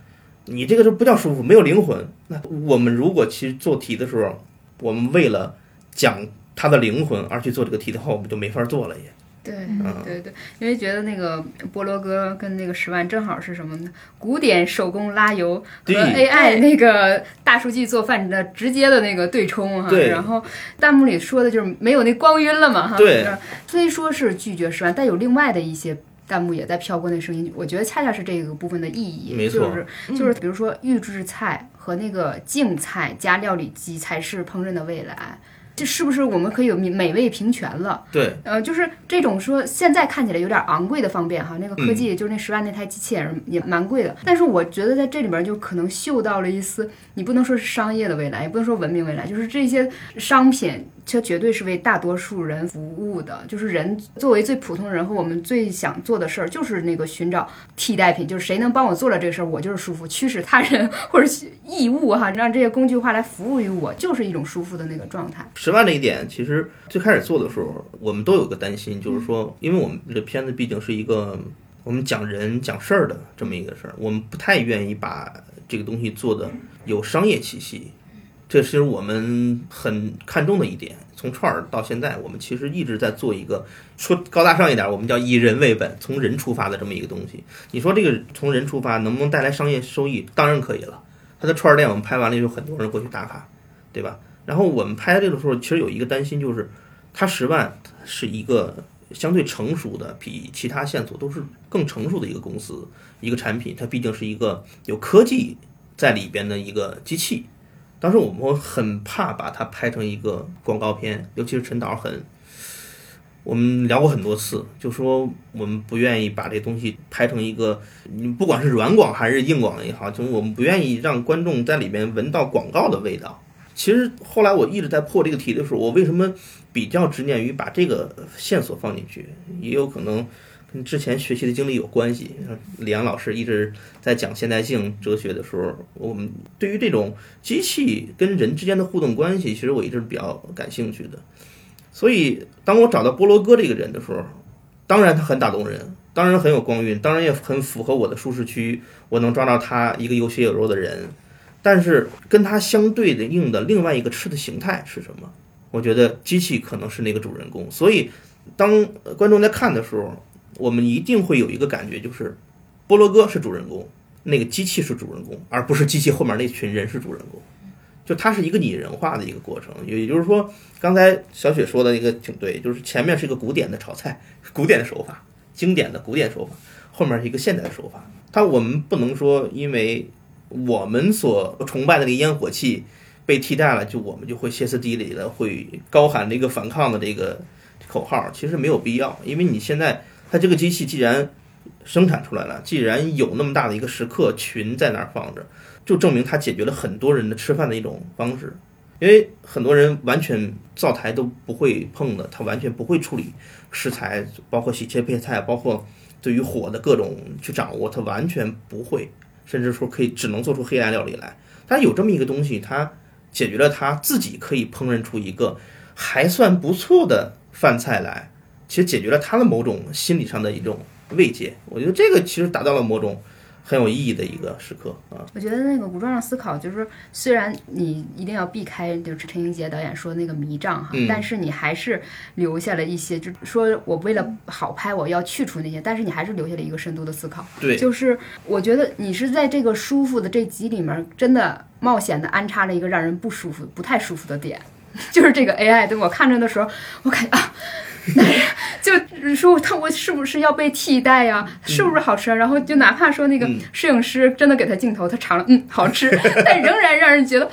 你这个是不叫舒服，没有灵魂。那我们如果其实做题的时候，我们为了讲它的灵魂而去做这个题的话，我们就没法做了也。对嗯对对，因为觉得那个菠萝哥跟那个十万正好是什么呢？古典手工拉油和 AI 那个大数据做饭的直接的那个对冲哈。对然后弹幕里说的就是没有那光晕了嘛哈。对虽说是拒绝十万，但有另外的一些。弹幕也在飘过那声音，我觉得恰恰是这个部分的意义，没错就是就是比如说预制菜和那个净菜加料理机才是烹饪的未来，这是不是我们可以有美味平权了？对，呃，就是这种说现在看起来有点昂贵的方便哈，那个科嗯。技就是那十万那台机器人也蛮贵的，但是我觉得在这里边就可能嗅到了一丝，你不能说是商业的未来，也不能说文明未来，就是这些商品它绝对是为大多数人服务的，就是人作为最普通人和我们最想做的事儿，就是那个寻找替代品，就是谁能帮我做了这个事儿，我就是舒服，驱使他人 或者是义务哈，让这些工具化来服务于我，就是一种舒服的那个状态。十万这一点，其实最开始做的时候，我们都有个担心，就是说，因为我们这片子毕竟是一个我们讲人讲事儿的这么一个事儿，我们不太愿意把这个东西做的有商业气息，这是我们很看重的一点。从串儿到现在，我们其实一直在做一个说高大上一点，我们叫以人为本，从人出发的这么一个东西。你说这个从人出发能不能带来商业收益？当然可以了。它的串儿店我们拍完了，有很多人过去打卡，对吧？然后我们拍这个时候，其实有一个担心，就是它十万是一个相对成熟的，比其他线索都是更成熟的一个公司，一个产品，它毕竟是一个有科技在里边的一个机器。当时我们很怕把它拍成一个广告片，尤其是陈导很我们聊过很多次，就说我们不愿意把这东西拍成一个，你不管是软广还是硬广也好，就我们不愿意让观众在里面闻到广告的味道。其实后来我一直在破这个题的时候，我为什么比较执念于把这个线索放进去？也有可能跟之前学习的经历有关系。李阳老师一直在讲现代性哲学的时候，我们对于这种机器跟人之间的互动关系，其实我一直比较感兴趣的。所以，当我找到波罗哥这个人的时候，当然他很打动人，当然很有光晕，当然也很符合我的舒适区。我能抓到他一个有血有肉的人，但是跟他相对的应的另外一个吃的形态是什么？我觉得机器可能是那个主人公。所以，当观众在看的时候，我们一定会有一个感觉，就是波罗哥是主人公，那个机器是主人公，而不是机器后面那群人是主人公。就它是一个拟人化的一个过程，也就是说，刚才小雪说的一个挺对，就是前面是一个古典的炒菜，古典的手法，经典的古典手法，后面是一个现代的手法。它我们不能说，因为我们所崇拜的那个烟火气被替代了，就我们就会歇斯底里的会高喊这个反抗的这个口号，其实没有必要，因为你现在它这个机器既然生产出来了，既然有那么大的一个食客群在那儿放着。就证明它解决了很多人的吃饭的一种方式，因为很多人完全灶台都不会碰的，他完全不会处理食材，包括洗切配菜，包括对于火的各种去掌握，他完全不会，甚至说可以只能做出黑暗料理来。但有这么一个东西，它解决了他自己可以烹饪出一个还算不错的饭菜来，其实解决了他的某种心理上的一种慰藉。我觉得这个其实达到了某种。很有意义的一个时刻啊！我觉得那个古装上思考，就是虽然你一定要避开，就是陈英杰导演说那个迷障哈，但是你还是留下了一些，就说我为了好拍，我要去除那些，但是你还是留下了一个深度的思考。对，就是我觉得你是在这个舒服的这集里面，真的冒险的安插了一个让人不舒服、不太舒服的点，就是这个 AI。对我看着的时候，我感觉啊。就说他我是不是要被替代呀？是不是好吃？然后就哪怕说那个摄影师真的给他镜头，他尝了，嗯，好吃，但仍然让人觉得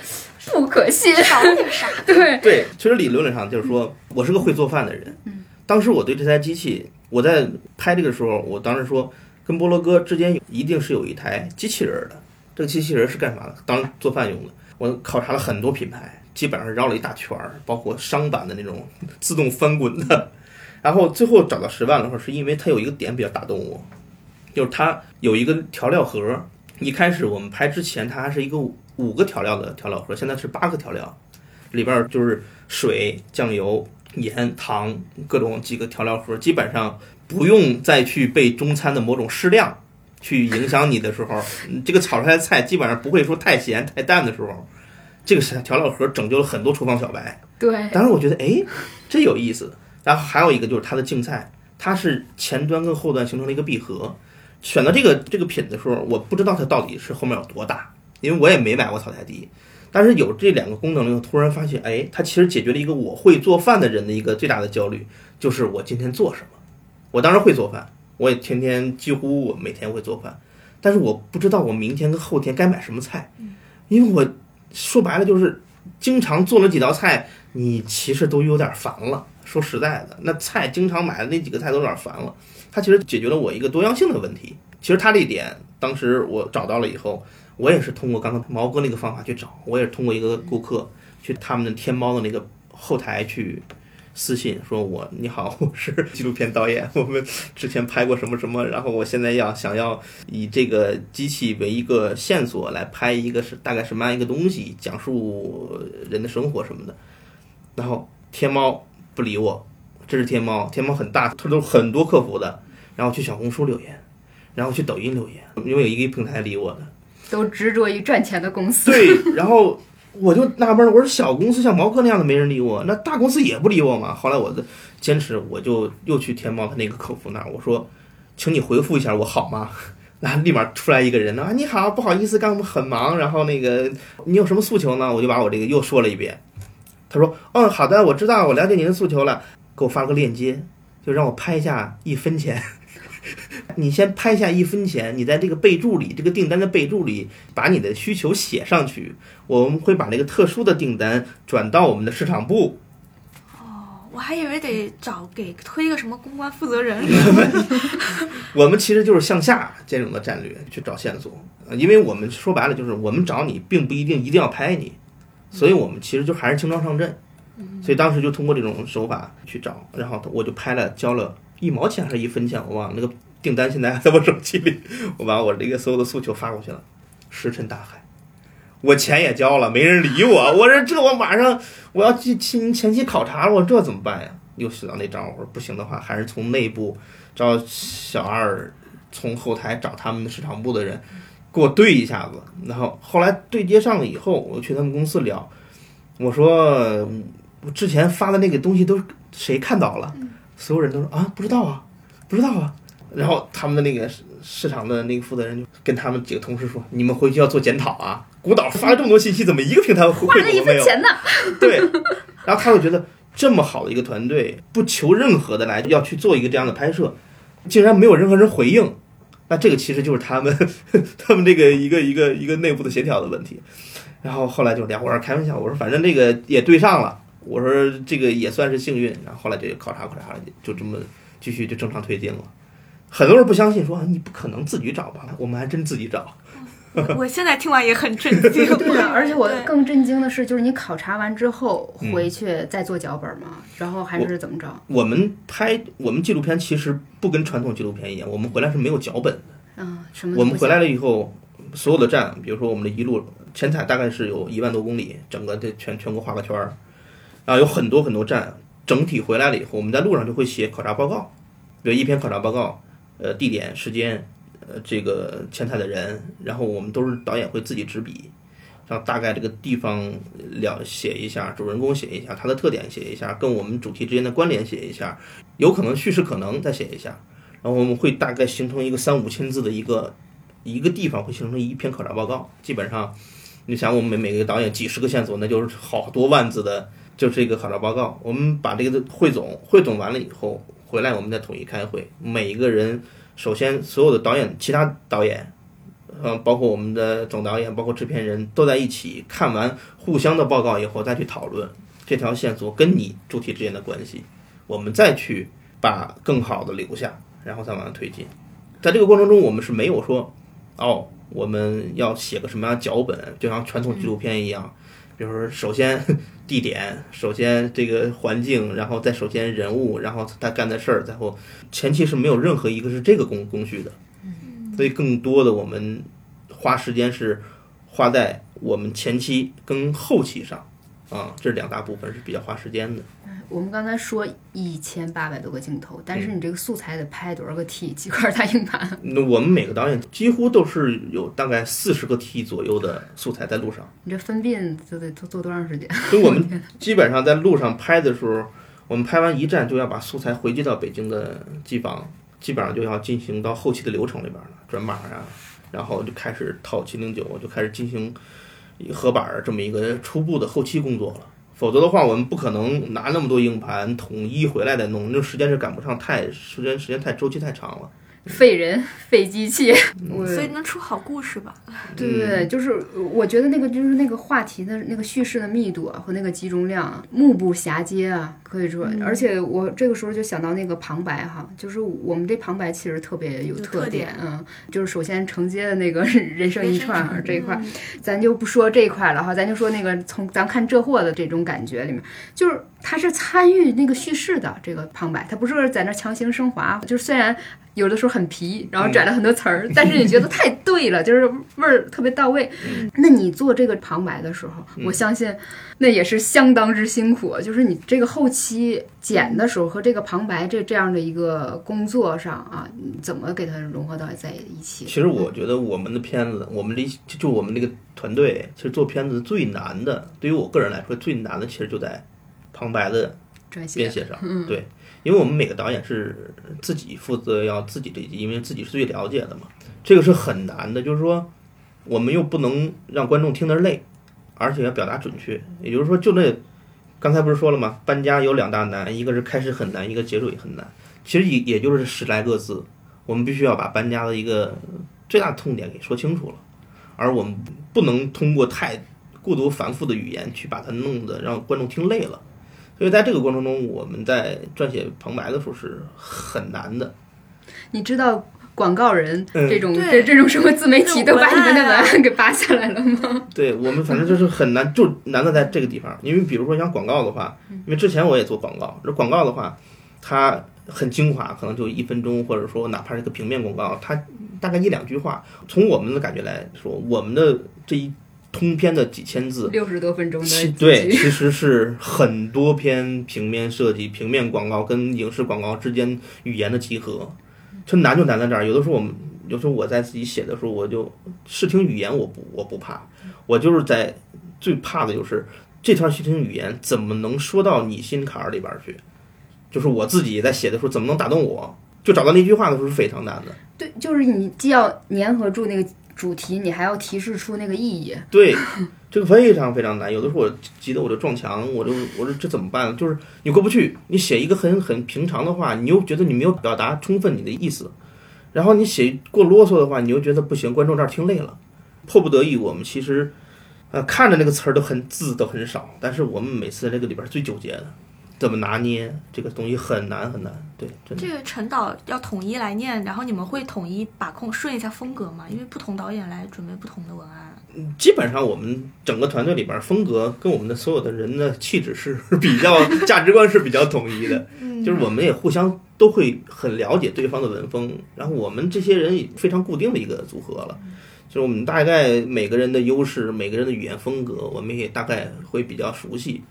不可信，少了点啥？对 对，其实理论上就是说我是个会做饭的人。嗯，当时我对这台机器，我在拍这个时候，我当时说跟菠萝哥之间一定是有一台机器人的。这个机器人是干啥的？当做饭用的。我考察了很多品牌，基本上绕了一大圈儿，包括商版的那种自动翻滚的。然后最后找到十万的话，是因为它有一个点比较打动我，就是它有一个调料盒。一开始我们拍之前，它还是一个五个调料的调料盒，现在是八个调料，里边就是水、酱油、盐、糖各种几个调料盒，基本上不用再去被中餐的某种适量去影响你的时候，这个炒出来的菜基本上不会说太咸太淡的时候，这个调料盒拯救了很多厨房小白。对，当时我觉得哎，真有意思。然后还有一个就是它的竞赛，它是前端跟后端形成了一个闭合。选择这个这个品的时候，我不知道它到底是后面有多大，因为我也没买过草台笛。但是有这两个功能以后，突然发现，哎，它其实解决了一个我会做饭的人的一个最大的焦虑，就是我今天做什么。我当然会做饭，我也天天几乎我每天会做饭，但是我不知道我明天跟后天该买什么菜，因为我说白了就是经常做了几道菜，你其实都有点烦了。说实在的，那菜经常买的那几个菜都有点烦了。它其实解决了我一个多样性的问题。其实它这一点，当时我找到了以后，我也是通过刚刚毛哥那个方法去找，我也是通过一个顾客去他们的天猫的那个后台去私信说：“我你好，我是纪录片导演，我们之前拍过什么什么，然后我现在要想要以这个机器为一个线索来拍一个是大概什么样一个东西，讲述人的生活什么的。”然后天猫。不理我，这是天猫，天猫很大，它都很多客服的，然后去小红书留言，然后去抖音留言，因为有一个平台理我的，都执着于赚钱的公司。对，然后我就纳闷，我说小公司像毛哥那样的没人理我，那大公司也不理我嘛。后来我的坚持，我就又去天猫他那个客服那儿，我说，请你回复一下我好吗？那立马出来一个人呢啊，你好，不好意思，刚刚很忙，然后那个你有什么诉求呢？我就把我这个又说了一遍。他说：“嗯，好的，我知道，我了解您的诉求了。给我发个链接，就让我拍一下一分钱。你先拍下一分钱，你在这个备注里，这个订单的备注里，把你的需求写上去。我们会把这个特殊的订单转到我们的市场部。”哦我还以为得找给推一个什么公关负责人。我们其实就是向下兼容的战略去找线索，呃因为我们说白了就是我们找你，并不一定一定要拍你，所以我们其实就还是轻装上阵。所以当时就通过这种手法去找，然后我就拍了，交了一毛钱还是一分钱，我忘了那个订单现在还在我手机里，我把我这个所有的诉求发过去了，石沉大海。我钱也交了，没人理我。我说这我马上我要去前前期考察了，我这怎么办呀？又想到那招，我说不行的话，还是从内部找小二，从后台找他们市场部的人给我对一下子。然后后来对接上了以后，我去他们公司聊，我说我之前发的那个东西都谁看到了？所有人都说啊不知道啊，不知道啊。然后他们的那个市市场的那个负责人就跟他们几个同事说：“你们回去要做检讨啊！古岛发了这么多信息，怎么一个平台回花了一回复都没有？” 分钱呢。对，然后他会觉得这么好的一个团队，不求任何的来要去做一个这样的拍摄，竟然没有任何人回应，那这个其实就是他们 他们这个一个一个一个内部的协调的问题。然后后来就聊，我说开玩笑，我说反正这个也对上了，我说这个也算是幸运。然后后来就考察考察就这么继续就正常推进了。很多人不相信，说啊你不可能自己找吧？我们还真自己找。我现在听完也很震惊。对啊，而且我更震惊的是，就是你考察完之后嗯回去再做脚本嘛，然后还是怎么着？我们拍我们纪录片其实不跟传统纪录片一样，我们回来是没有脚本的。嗯，什么我们回来了以后，所有的站，比如说我们的一路前采大概是有一万多公里，整个这全全国画个圈儿，然后有很多很多站，整体回来了以后，我们在路上就会写考察报告，比如一篇考察报告，呃，地点、时间，呃，这个前台的人，然后我们都是导演会自己执笔，然后大概这个地方了写一下，主人公写一下，它的特点写一下，跟我们主题之间的关联写一下，有可能叙事可能再写一下，然后我们会大概形成一个三五千字的一个一个地方会形成一篇考察报告，基本上，你想我们每每个导演几十个线索，那就是好多万字的，就是一个考察报告。我们把这个汇总，汇总完了以后回来，我们再统一开会。每一个人首先所有的导演，其他导演，嗯，包括我们的总导演，包括制片人都在一起看完互相的报告以后，再去讨论这条线索跟你主体之间的关系，我们再去把更好的留下，然后再往上推进。在这个过程中，我们是没有说哦，我们要写个什么样的脚本，就像传统纪录片一样，比如说首先 地点，首先这个环境，然后再首先人物，然后他干的事儿，然后前期是没有任何一个是这个工工序的，所以更多的我们花时间是花在我们前期跟后期上，啊，这两大部分是比较花时间的。我们刚才说一千八百多个镜头，但是你这个素材得拍多少个 T 几块大硬盘？那我们每个导演几乎都是有大概四十个 T 左右的素材在路上。你这分辨都得做做多长时间？所以我们 基本上在路上拍的时候，我们拍完一站就要把素材回寄到北京的机房，基本上就要进行到后期的流程里边了，转码啊，然后就开始套七零九，就开始进行合板儿这么一个初步的后期工作了。否则的话，我们不可能拿那么多硬盘统一回来再弄，那时间是赶不上，太时间时间太周期太长了。费人废机器，所以能出好故事吧？对，就是我觉得那个就是那个话题的那个叙事的密度啊和那个集中量啊，目不暇接啊，可以说。而且我这个时候就想到那个旁白哈，就是我们这旁白其实特别有有特特点嗯，就是首先承接的那个 人生一串儿这一块儿，咱就不说这一块了哈，咱就说那个从咱看这货的这种感觉里面，就是他是参与那个叙事的这个旁白，他不是在那强行升华，就是虽然。有的时候很皮，然后拽了很多词儿，但是你觉得太对了，就是味儿特别到位。那你做这个旁白的时候，我相信那也是相当之辛苦。就是你这个后期剪的时候和这个旁白这这样的一个工作上啊，怎么给它融合到在一起？其实我觉得我们的片子，我们这就就我们这个团队，其实做片子最难的，对于我个人来说最难的，其实就在旁白的专编写写上。对，因为我们每个导演是自己负责要自己这，因为自己是最了解的嘛，这个是很难的。就是说，我们又不能让观众听得累，而且要表达准确。也就是说，就那刚才不是说了吗？搬家有两大难，一个是开始很难，一个结束也很难。其实也也就是十来个字，我们必须要把搬家的一个最大的痛点给说清楚了，而我们不能通过太过多繁复的语言去把它弄得让观众听累了。所以在这个过程中，我们在撰写旁白的时候是很难的。你知道广告人嗯这种对这这种什么自媒体都把你们的文案给扒下来了吗？对我们反正就是很难，就难的在这个地方。因为比如说像广告的话，因为之前我也做广告，这广告的话，它很精华，可能就一分钟，或者说哪怕是个平面广告，它大概一两句话。从我们的感觉来说，我们的这一通篇的几千字，六十多分钟的其对，其实是很多篇平面设计、平面广告跟影视广告之间语言的集合。就难就难在这儿，有的时候我们，有时候我在自己写的时候，我就视听语言我不我不怕，我就是在最怕的就是这条视听语言怎么能说到你心坎儿里边儿去，就是我自己在写的时候怎么能打动我，就找到那句话的时候是非常难的。对，就是你既要粘合住那个主题，你还要提示出那个意义。对，这个非常非常难。有的时候我急得我就撞墙，我就我说这怎么办？就是你过不去，你写一个很很平常的话，你又觉得你没有表达充分你的意思，然后你写过啰嗦的话，你又觉得不行，观众这儿听累了。迫不得已，我们其实呃看着那个词儿都很字都很少，但是我们每次在这个里边儿最纠结的，怎么拿捏这个东西很难很难。对，真的这。个陈导要统一来念，然后你们会统一把控顺一下风格吗？因为不同导演来准备不同的文案。基本上我们整个团队里边儿风格跟我们的所有的人的气质是 比较价值观是比较统一的，就是我们也互相都会很了解对方的文风，然后我们这些人也非常固定的一个组合了，就是我们大概每个人的优势、每个人的语言风格，我们也大概会比较熟悉。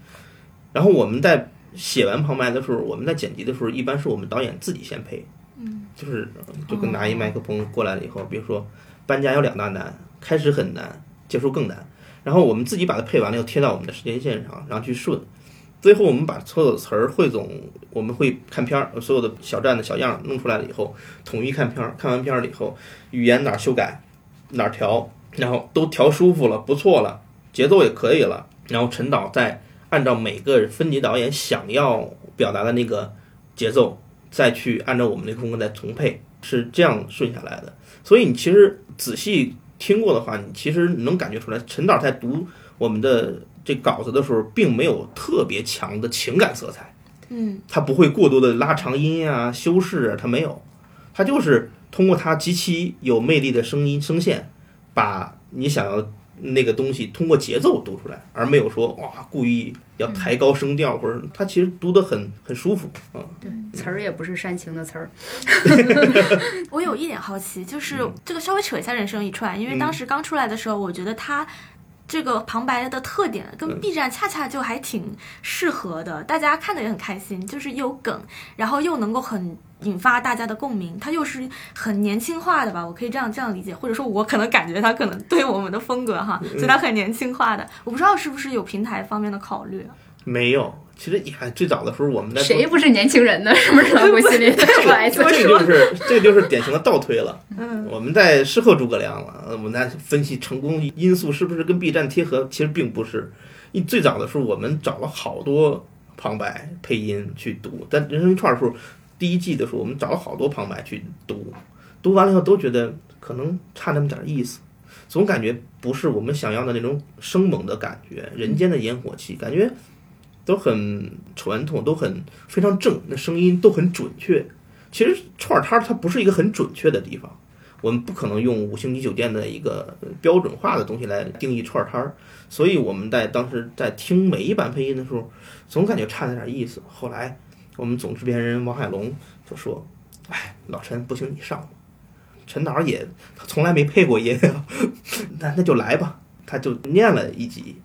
然后我们在写完旁白的时候，我们在剪辑的时候，一般是我们导演自己先配，嗯，就是就跟拿一麦克风过来了以后，比如说搬家有两大难，开始很难，结束更难。然后我们自己把它配完了，又贴到我们的时间线上，然后去顺。最后我们把所有的词儿汇总，我们会看片儿，所有的小站的小样弄出来了以后，统一看片儿。看完片儿了以后，语言哪儿修改，哪儿调，然后都调舒服了，不错了，节奏也可以了。然后陈导再按照每个分级导演想要表达的那个节奏，再去按照我们那个风格再重配，是这样顺下来的。所以你其实仔细听过的话，你其实能感觉出来，陈导在读我们的这稿子的时候，并没有特别强的情感色彩，嗯，他不会过多的拉长音啊、修饰啊，他没有，他就是通过他极其有魅力的声音声线，把你想要那个东西通过节奏读出来，而没有说哇故意要抬高声调，或者他其实读得很很舒服啊。对，词儿也不是煽情的词儿。我有一点好奇，就是这个稍微扯一下人生一串，因为当时刚出来的时候，我觉得他。这个旁白的特点跟 B 站恰恰就还挺适合的，大家看的也很开心，就是有梗，然后又能够很引发大家的共鸣，它又是很年轻化的吧，我可以这样这样理解，或者说我可能感觉它可能对我们的风格哈，所以它很年轻化的，我不知道是不是有平台方面的考虑。没有，其实你看最早的时候我们在谁不是年轻人呢？是不是老郭心里 我还这么这说个？就是这个就是典型的倒推了。嗯，我们在事后诸葛亮了，呃我们在分析成功因素是不是跟 B 站贴合，其实并不是。因为最早的时候，我们找了好多旁白配音去读，但人生一串的时候，第一季的时候，我们找了好多旁白去读，读完了以后都觉得可能差那么点意思，总感觉不是我们想要的那种生猛的感觉，人间的烟火气，感觉都很传统，都很非常正，那声音都很准确。其实串儿摊儿它不是一个很准确的地方，我们不可能用五星级酒店的一个标准化的东西来定义串儿摊儿，所以我们在当时在听每一版配音的时候，总感觉差了点意思。后来我们总制片人王海龙就说：“哎，老陈不行，你上吧。”陈导也他从来没配过音，那那就来吧。他就念了一集，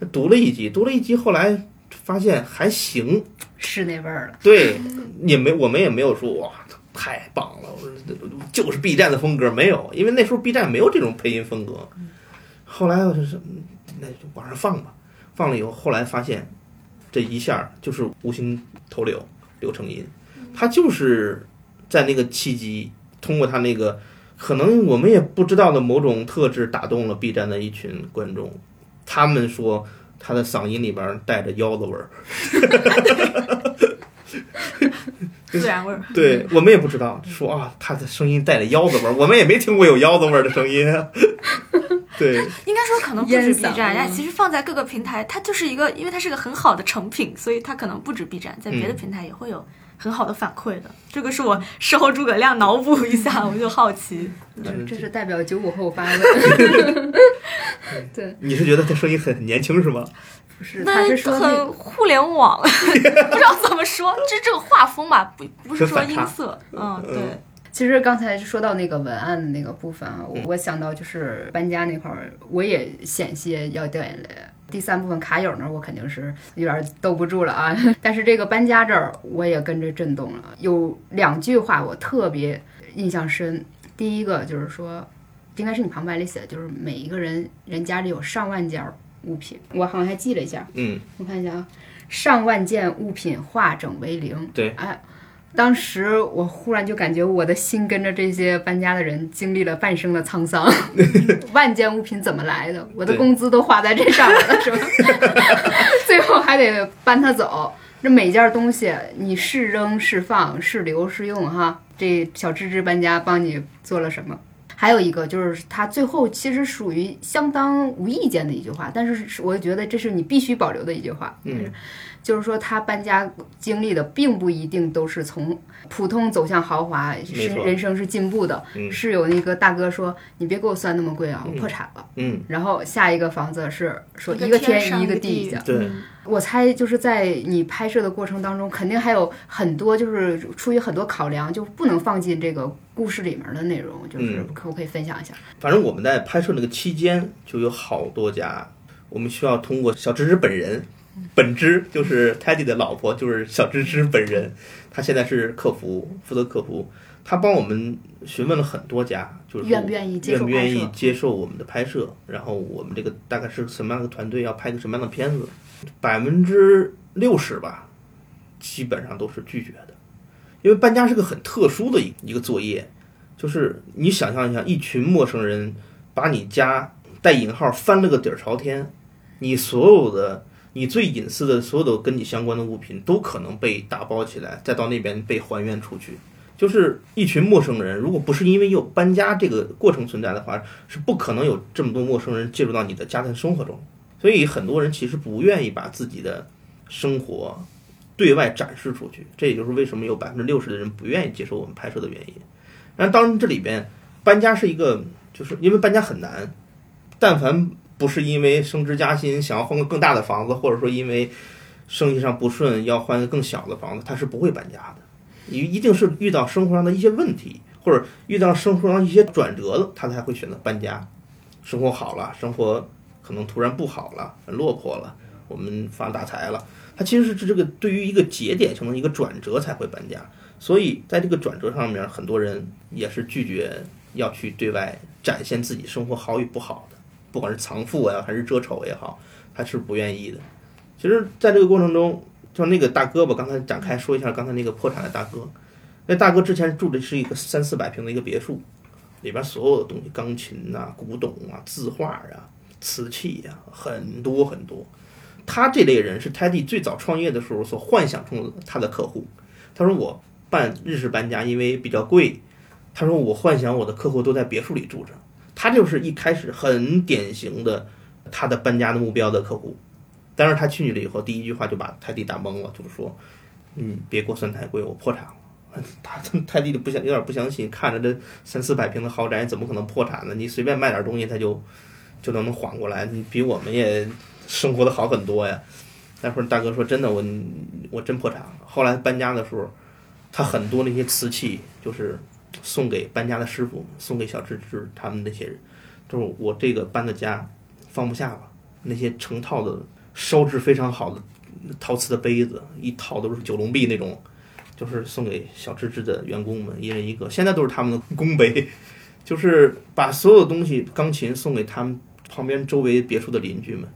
他读了一集，读了一集，后来发现还行，是那味儿了。对，也没我们也没有说哇太棒了，就是 B 站的风格没有，因为那时候 B 站没有这种配音风格。后来我就是嗯那就往上放吧，放了以后，后来发现这一下就是无心头柳柳成荫，他就是在那个契机，通过他那个可能我们也不知道的某种特质打动了 B 站的一群观众，他们说他的嗓音里边带着腰子味儿。自然味儿。对我们也不知道，说啊，他的声音带着腰子味儿，我们也没听过有腰子味儿的声音。对，应该说可能不止 B 站，其实放在各个平台，它就是一个，因为它是个很好的成品，所以它可能不止 B 站，在别的嗯平台也会有很好的反馈的。这个是我事后诸葛亮脑补一下，我就好奇。这这是代表九五后发的。对，你是觉得他声音很年轻是吗？不是，他那是说很互联网，不知道怎么说，就这个画风吧，不不是说音色，嗯，对。其实刚才说到那个文案的那个部分啊，我我想到就是搬家那块儿，我也险些要掉眼泪。第三部分卡友那儿，我肯定是有点兜不住了啊。但是这个搬家这儿，我也跟着震动了。有两句话我特别印象深。第一个就是说，应该是你旁白里写的，就是每一个人人家里有上万件儿物品，我好像还记了一下，嗯，我看一下啊，上万件物品化整为零。对哎，当时我忽然就感觉我的心跟着这些搬家的人经历了半生的沧桑。万件物品怎么来的？我的工资都花在这上面了，是吧？最后还得搬它走。这每件东西，你是扔是放是留是用哈？这小芝芝搬家帮你做了什么？还有一个就是他最后其实属于相当无意间的一句话，但是是我觉得这是你必须保留的一句话，嗯，就是说他搬家经历的并不一定都是从普通走向豪华，是人生是进步的，嗯是有那个大哥说你别给我算那么贵啊，我破产了。嗯，然后下一个房子是说一个天一个地下，对，我猜就是在你拍摄的过程当中，肯定还有很多就是出于很多考量，就不能放进这个故事里面的内容，就是嗯可不可以分享一下？反正我们在拍摄那个期间，就有好多家，我们需要通过小芝芝本人，本芝就是 Teddy 的老婆，就是小芝芝本人，她现在是客服，负责客服，她帮我们询问了很多家，就是愿不愿意接受愿不愿意接受我们的拍摄，然后我们这个大概是什么样的团队，要拍个什么样的片子，百分之六十吧，基本上都是拒绝的，因为搬家是个很特殊的一一个作业，就是你想象一下，一群陌生人把你家带引号翻了个底儿朝天，你所有的你最隐私的所有的跟你相关的物品都可能被打包起来，再到那边被还原出去。就是一群陌生人，如果不是因为有搬家这个过程存在的话，是不可能有这么多陌生人介入到你的家庭生活中。所以很多人其实不愿意把自己的生活对外展示出去，这也就是为什么有百分之六十的人不愿意接受我们拍摄的原因。然后当然这里边搬家是一个，就是因为搬家很难，但凡不是因为升职加薪想要换个更大的房子，或者说因为生意上不顺要换个更小的房子，他是不会搬家的。你一定是遇到生活上的一些问题，或者遇到生活上一些转折了，他才会选择搬家。生活好了，生活可能突然不好了，很落魄了，我们发大财了。它其实是这个对于一个节点形成一个转折才会搬家，所以在这个转折上面，很多人也是拒绝要去对外展现自己生活好与不好的，不管是藏富呀还是遮丑也好，他是不愿意的。其实，在这个过程中，就那个大哥吧，刚才展开说一下刚才那个破产的大哥，那大哥之前住的是一个三四百平的一个别墅，里边所有的东西，钢琴呐、古董啊、字画啊、瓷器呀、很多很多。他这类人是 Teddy 最早创业的时候所幻想中的他的客户。他说我办日式搬家，因为比较贵，他说我幻想我的客户都在别墅里住着。他就是一开始很典型的他的搬家的目标的客户。但是他进去了以后，第一句话就把泰迪打懵了，就是说，嗯，别给我算太贵，我破产了。他泰迪就不相，有点不相信，看着这三四百平的豪宅怎么可能破产呢？你随便卖点东西，他就 就能能缓过来，你比我们也生活的好很多呀。那会儿大哥说真的，我我真破产了。后来搬家的时候，他很多那些瓷器就是送给搬家的师傅，送给小芝芝他们那些人，就是我这个搬的家放不下了，那些成套的烧制非常好的陶瓷的杯子，一套都是九龙壁那种，就是送给小芝芝的员工们一人一个，现在都是他们的公杯，就是把所有东西钢琴送给他们旁边周围别墅的邻居们，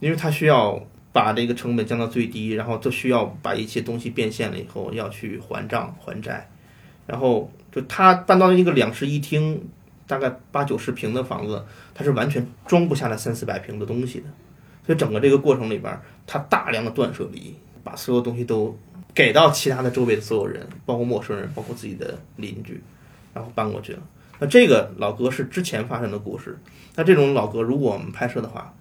因为他需要把这个成本降到最低，然后就需要把一些东西变现了以后要去还账还债，然后就他搬到一个两室一厅，大概八九十平的房子，他是完全装不下来三四百平的东西的。所以整个这个过程里边，他大量的断舍离，把所有东西都给到其他的周围的所有人，包括陌生人，包括自己的邻居，然后搬过去了。那这个老哥是之前发生的故事。那这种老哥，如果我们拍摄的话，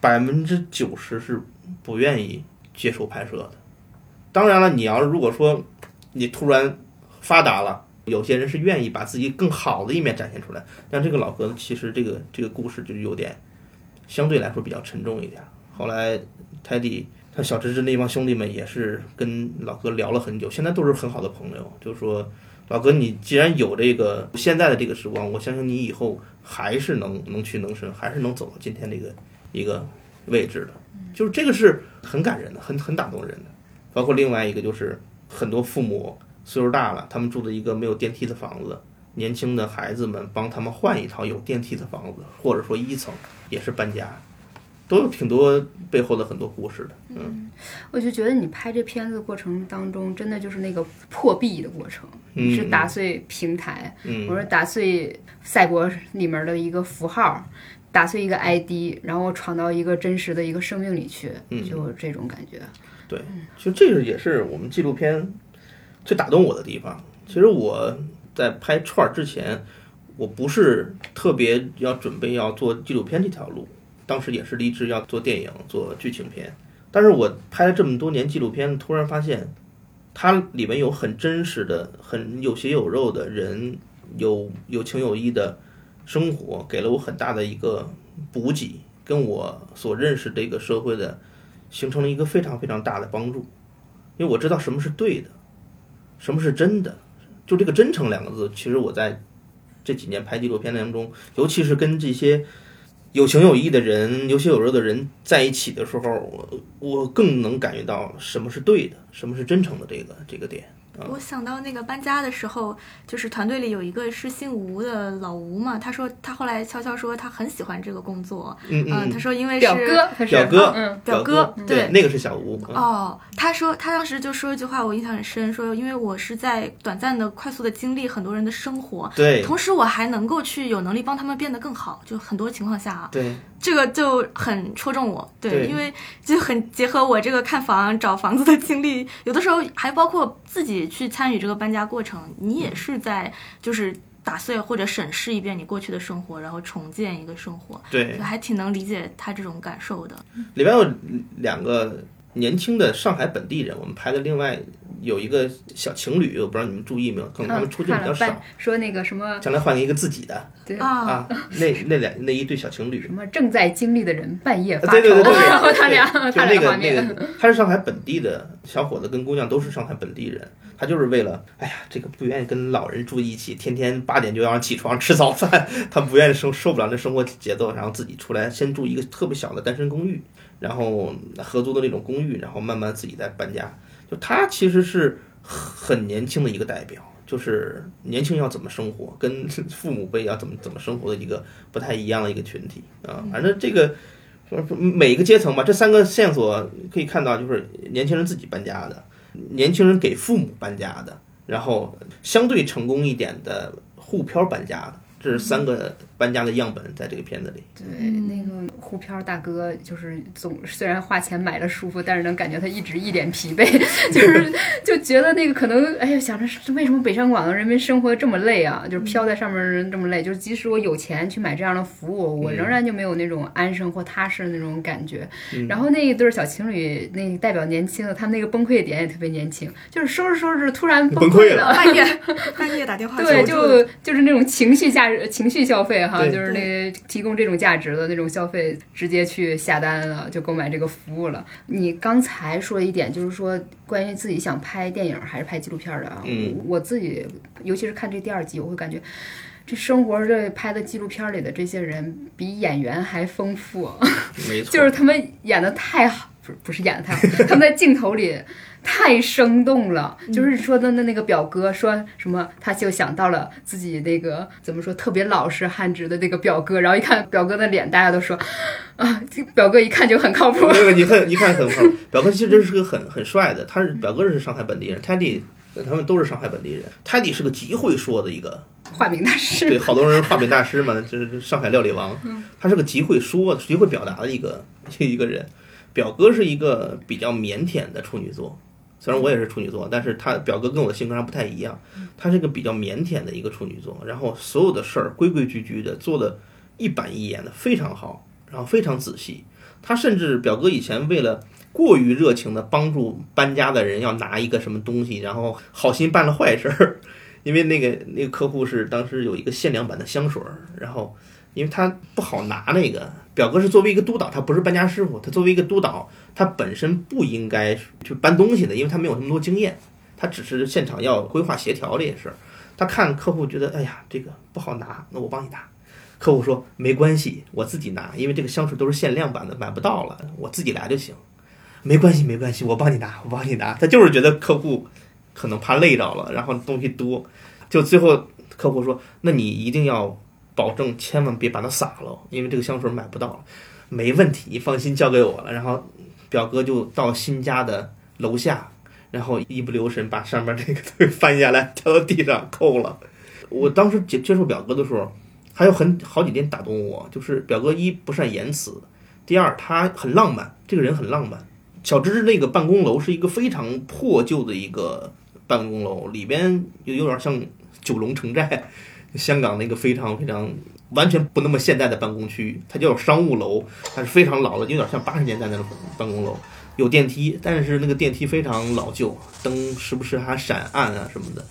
百分之九十是不愿意接受拍摄的。当然了，你要如果说你突然发达了，有些人是愿意把自己更好的一面展现出来。但这个老哥其实这个这个故事就有点相对来说比较沉重一点。后来泰迪他小侄子那帮兄弟们也是跟老哥聊了很久，现在都是很好的朋友，就是说。老哥，你既然有这个现在的这个时光，我相信你以后还是能能屈能伸，还是能走到今天这个一个位置的。就是这个是很感人的，很很打动人的。包括另外一个就是很多父母岁数大了，他们住的一个没有电梯的房子，年轻的孩子们帮他们换一套有电梯的房子，或者说一层也是搬家。都有挺多背后的很多故事的，嗯，我就觉得你拍这片子过程当中，真的就是那个破壁的过程，是打碎平台，我说打碎赛博里面的一个符号，打碎一个 ID，然后闯到一个真实的一个生命里去，就这种感觉。对，其实这个也是我们纪录片最打动我的地方。其实我在拍串儿之前，我不是特别要准备要做纪录片这条路。当时也是立志要做电影、做剧情片，但是我拍了这么多年纪录片，突然发现，它里面有很真实的、很有血有肉的人，有有情有义的生活，给了我很大的一个补给，跟我所认识这个社会的，形成了一个非常非常大的帮助。因为我知道什么是对的，什么是真的，就这个“真诚”两个字，其实我在这几年拍纪录片当中，尤其是跟这些。有情有义的人，有血有肉的人在一起的时候，我我更能感觉到什么是对的，什么是真诚的这个这个点。我想到那个搬家的时候，就是团队里有一个是姓吴的老吴嘛，他说他后来悄悄说他很喜欢这个工作，嗯嗯，他说因为是表哥，表哥，嗯，表哥，对，那个是小吴。哦，他说他当时就说一句话，我印象很深，说因为我是在短暂的、快速的经历很多人的生活，对，同时我还能够去有能力帮他们变得更好，就很多情况下啊，对。这个就很戳中我，对，因为就很结合我这个看房、找房子的经历，有的时候还包括自己去参与这个搬家过程，你也是在就是打碎或者审视一遍你过去的生活，然后重建一个生活，对，还挺能理解他这种感受的。里边有两个年轻的上海本地人，我们拍的另外。有一个小情侣，我不知道你们注意没有？可能他们出镜比较少。说那个什么，将来换一个自己的。对啊，那那两那一对小情侣。什么正在经历的人半夜发愁。对对 对对，他俩，就那个那个，他是上海本地的小伙子跟姑娘都是上海本地人，他就是为了，哎呀，这个不愿意跟老人住一起，天天八点就要起床吃早饭，他不愿意生受不了那生活节奏，然后自己出来先住一个特别小的单身公寓，然后合租的那种公寓，然后慢慢自己再搬家。就他其实是。很年轻的一个代表，就是年轻要怎么生活，跟父母辈要怎么怎么生活的一个不太一样的一个群体啊。反正这个每一个阶层吧，这三个线索可以看到，就是年轻人自己搬家的，年轻人给父母搬家的，然后相对成功一点的沪漂搬家的。这是三个搬家的样本，在这个片子里。对，那个沪漂大哥就是总虽然花钱买了舒服，但是能感觉他一直一脸疲惫，就是 就觉得那个可能，哎呀，想着为什么北上广的人民生活这么累啊？就是漂在上面的人这么累，就是即使我有钱去买这样的服务，我仍然就没有那种安生或踏实的那种感觉。然后那一对小情侣，那代表年轻的，他们那个崩溃点也特别年轻，就是收拾收拾突然崩溃了，半夜半夜打电话，对，就就是那种情绪价。情绪消费哈，就是那提供这种价值的那种消费，直接去下单了，就购买这个服务了。你刚才说一点，就是说关于自己想拍电影还是拍纪录片的啊？嗯，我自己尤其是看这第二集，我会感觉这生活这拍的纪录片里的这些人比演员还丰富，没错，就是他们演的太好，不是不是演的太好，他们在镜头里。太生动了，就是说的那那个表哥说什么，他就想到了自己那个怎么说特别老实憨直的那个表哥，然后一看表哥的脸，大家都说 啊，这表哥一看就很靠谱。那个你看一看很靠谱，表哥其实是个很很帅的，他是表哥是上海本地人，Teddy 他们都是上海本地人，Teddy 是个极会说的一个画饼大师，对，好多人画饼大师嘛，就是上海料理王，他是个极会说、极会表达的一个一个人。表哥是一个比较腼腆的处女座。虽然我也是处女座，但是他表哥跟我的性格还不太一样，他是个比较腼腆的一个处女座，然后所有的事儿规规矩矩的做的一板一眼的非常好，然后非常仔细。他甚至表哥以前为了过于热情的帮助搬家的人要拿一个什么东西，然后好心办了坏事儿，因为那个那个客户是当时有一个限量版的香水儿，然后因为他不好拿那个，表哥是作为一个督导，他不是搬家师傅，他作为一个督导，他本身不应该去搬东西的，因为他没有那么多经验，他只是现场要规划协调这些事儿。他看客户觉得，哎呀，这个不好拿，那我帮你拿。客户说没关系，我自己拿，因为这个香水都是限量版的，买不到了，我自己来就行。没关系，没关系，我帮你拿，我帮你拿。他就是觉得客户可能怕累着了，然后东西多，就最后客户说，那你一定要保证，千万别把它洒了，因为这个香水买不到。没问题，你放心交给我了。然后表哥就到新家的楼下，然后一不留神把上面这个东西翻下来，掉到地上扣了。我当时接接触表哥的时候。还有很好几点打动我，就是表哥一不善言辞，第二他很浪漫，这个人很浪漫。小芝芝那个办公楼是一个非常破旧的一个办公楼，里边又有点像九龙城寨，香港那个非常非常完全不那么现代的办公区，它叫商务楼，它是非常老的，有点像八十年代那种办公楼，有电梯，但是那个电梯非常老旧，灯时不时还闪暗啊什么的。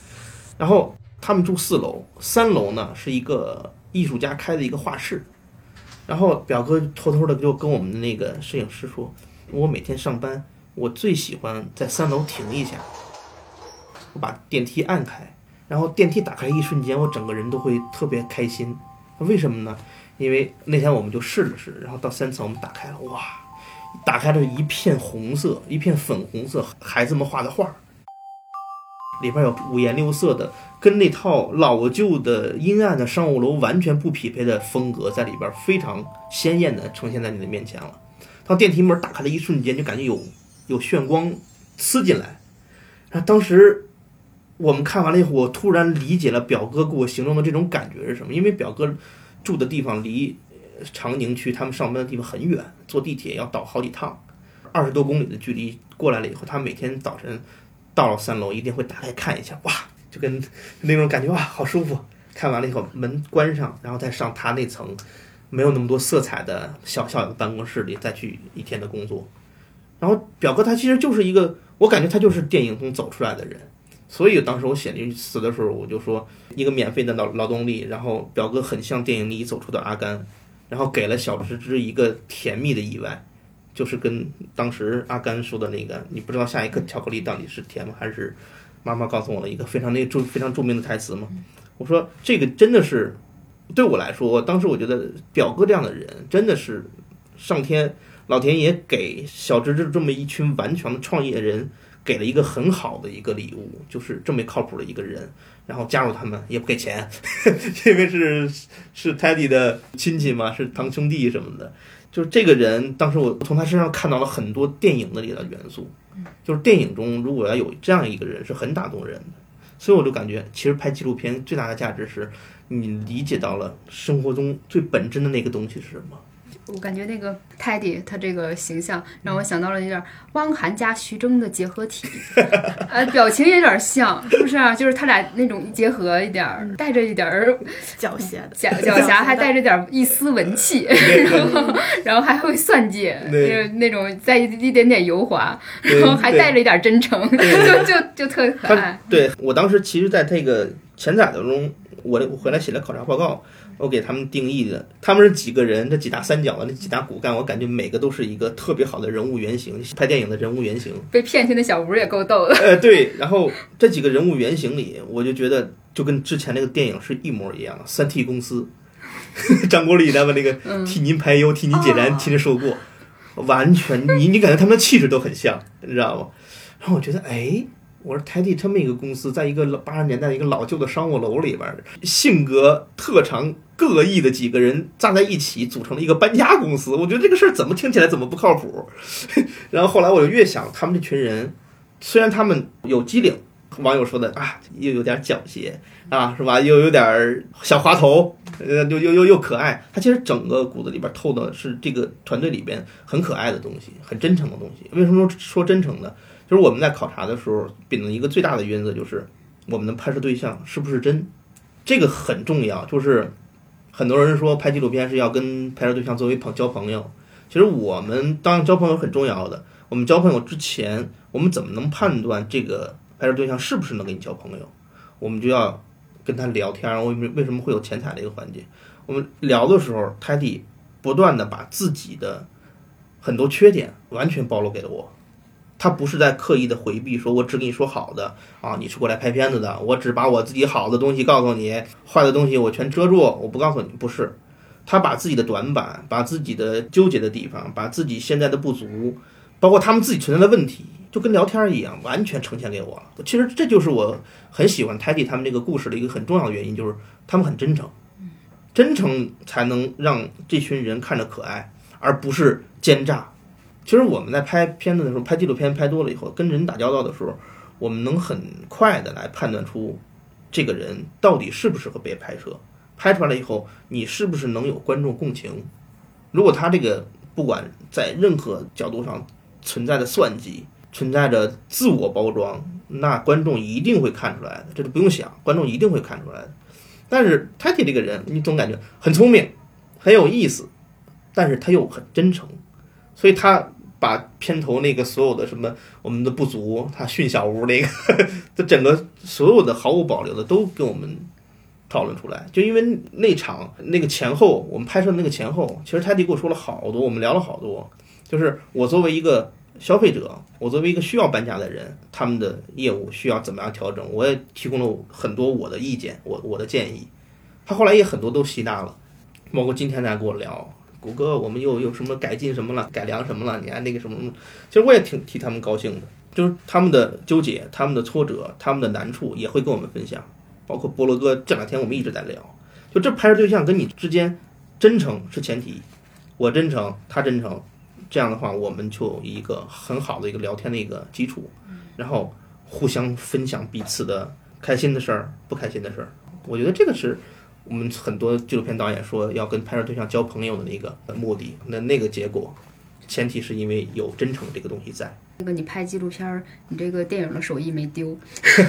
然后他们住四楼，三楼呢是一个。艺术家开的一个画室，然后表哥偷偷的就跟我们的那个摄影师说：“我每天上班，我最喜欢在三楼停一下，我把电梯按开，然后电梯打开一瞬间，我整个人都会特别开心。为什么呢？因为那天我们就试了试，然后到三层我们打开了，哇，打开了一片红色，一片粉红色，孩子们画的画。”里边有五颜六色的，跟那套老旧的阴暗的商务楼完全不匹配的风格，在里边非常鲜艳的呈现在你的面前了。当电梯门打开的一瞬间，就感觉有有炫光刺进来。然后当时我们看完了以后，我突然理解了表哥给我形容的这种感觉是什么。因为表哥住的地方离长宁区他们上班的地方很远，坐地铁要倒好几趟，二十多公里的距离过来了以后，他每天早晨。到了三楼一定会打开看一下，哇，就跟那种感觉哇，好舒服。看完了以后门关上，然后再上他那层没有那么多色彩的小小的办公室里再去一天的工作。然后表哥他其实就是一个，我感觉他就是电影中走出来的人。所以当时我写那句词的时候，我就说一个免费的劳劳动力，然后表哥很像电影里走出的阿甘，然后给了小芝芝一个甜蜜的意外。就是跟当时阿甘说的那个，你不知道下一颗巧克力到底是甜吗还是？妈妈告诉我了一个非常那著非常著名的台词嘛。我说这个真的是对我来说，当时我觉得表哥这样的人真的是上天老天爷给小芝芝这么一群顽强的创业人给了一个很好的一个礼物，就是这么靠谱的一个人，然后加入他们也不给钱，因为是是 Teddy 的亲戚嘛，是堂兄弟什么的。就是这个人，当时我从他身上看到了很多电影的里的元素，就是电影中如果要有这样一个人，是很打动人的。所以我就感觉，其实拍纪录片最大的价值是，你理解到了生活中最本真的那个东西是什么。我感觉那个泰迪他这个形象让我想到了有点汪涵加徐峥的结合体，呃，表情也有点像，是不是啊？就是他俩那种结合一点，带着一点狡黠的，狡狡黠，还带着点一丝文气，然后 然后还会算计，就是那种带一点点油滑，然后还带着一点真诚，就就就特可爱。对我当时其实，在这个前载当中，我我回来写了考察报告。我给他们定义的，他们是几个人？这几大三角的那几大骨干，我感觉每个都是一个特别好的人物原型，拍电影的人物原型。被骗去的小吴也够逗的。呃，对。然后这几个人物原型里，我就觉得就跟之前那个电影是一模一样。三 T 公司，张国立他们那个替您排忧、替您解难、替您受过，完全你你感觉他们的气质都很像，你知道吗？然后我觉得，哎。我说泰迪这么一个公司，在一个八十年代一个老旧的商务楼里边，性格特长各异的几个人站在一起，组成了一个搬家公司。我觉得这个事儿怎么听起来怎么不靠谱。然后后来我就越想，他们这群人，虽然他们有机灵，网友说的啊，又有点狡黠啊，是吧？又有点小滑头，呃，又又又又可爱。他其实整个骨子里边透的是这个团队里边很可爱的东西，很真诚的东西。为什么说说真诚呢？就是我们在考察的时候秉的一个最大的原则就是我们的拍摄对象是不是真，这个很重要。就是很多人说拍纪录片是要跟拍摄对象作为朋交朋友，其实我们当交朋友很重要的。我们交朋友之前，我们怎么能判断这个拍摄对象是不是能跟你交朋友？我们就要跟他聊天。为为什么会有前采的一个环节？我们聊的时候，泰迪不断的把自己的很多缺点完全暴露给了我。他不是在刻意的回避，说我只跟你说好的啊，你是过来拍片子的，我只把我自己好的东西告诉你，坏的东西我全遮住，我不告诉你。不是，他把自己的短板，把自己的纠结的地方，把自己现在的不足，包括他们自己存在的问题，就跟聊天一样，完全呈现给我了。其实这就是我很喜欢泰迪他们这个故事的一个很重要的原因，就是他们很真诚，真诚才能让这群人看着可爱，而不是奸诈。其实我们在拍片子的时候，拍纪录片拍多了以后，跟人打交道的时候，我们能很快的来判断出这个人到底适不适合被拍摄。拍出来了以后，你是不是能有观众共情？如果他这个不管在任何角度上存在的算计，存在着自我包装，那观众一定会看出来的，这就不用想，观众一定会看出来的。但是 Tati 这个人，你总感觉很聪明，很有意思，但是他又很真诚。所以他把片头那个所有的什么我们的不足，他训小屋那个，这整个所有的毫无保留的都跟我们讨论出来。就因为那场那个前后，我们拍摄的那个前后，其实泰迪给我说了好多，我们聊了好多。就是我作为一个消费者，我作为一个需要搬家的人，他们的业务需要怎么样调整，我也提供了很多我的意见，我我的建议。他后来也很多都吸纳了，包括今天在跟我聊。谷歌，我们又有什么改进什么了，改良什么了？你看那个什么，其实我也挺替他们高兴的，就是他们的纠结、他们的挫折、他们的难处也会跟我们分享。包括菠萝哥这两天我们一直在聊，就这拍摄对象跟你之间真诚是前提，我真诚，他真诚，这样的话我们就有一个很好的一个聊天的一个基础，然后互相分享彼此的开心的事儿、不开心的事儿。我觉得这个是。我们很多纪录片导演说要跟拍摄对象交朋友的那个目的，那那个结果，前提是因为有真诚这个东西在。那个你拍纪录片儿，你这个电影的手艺没丢。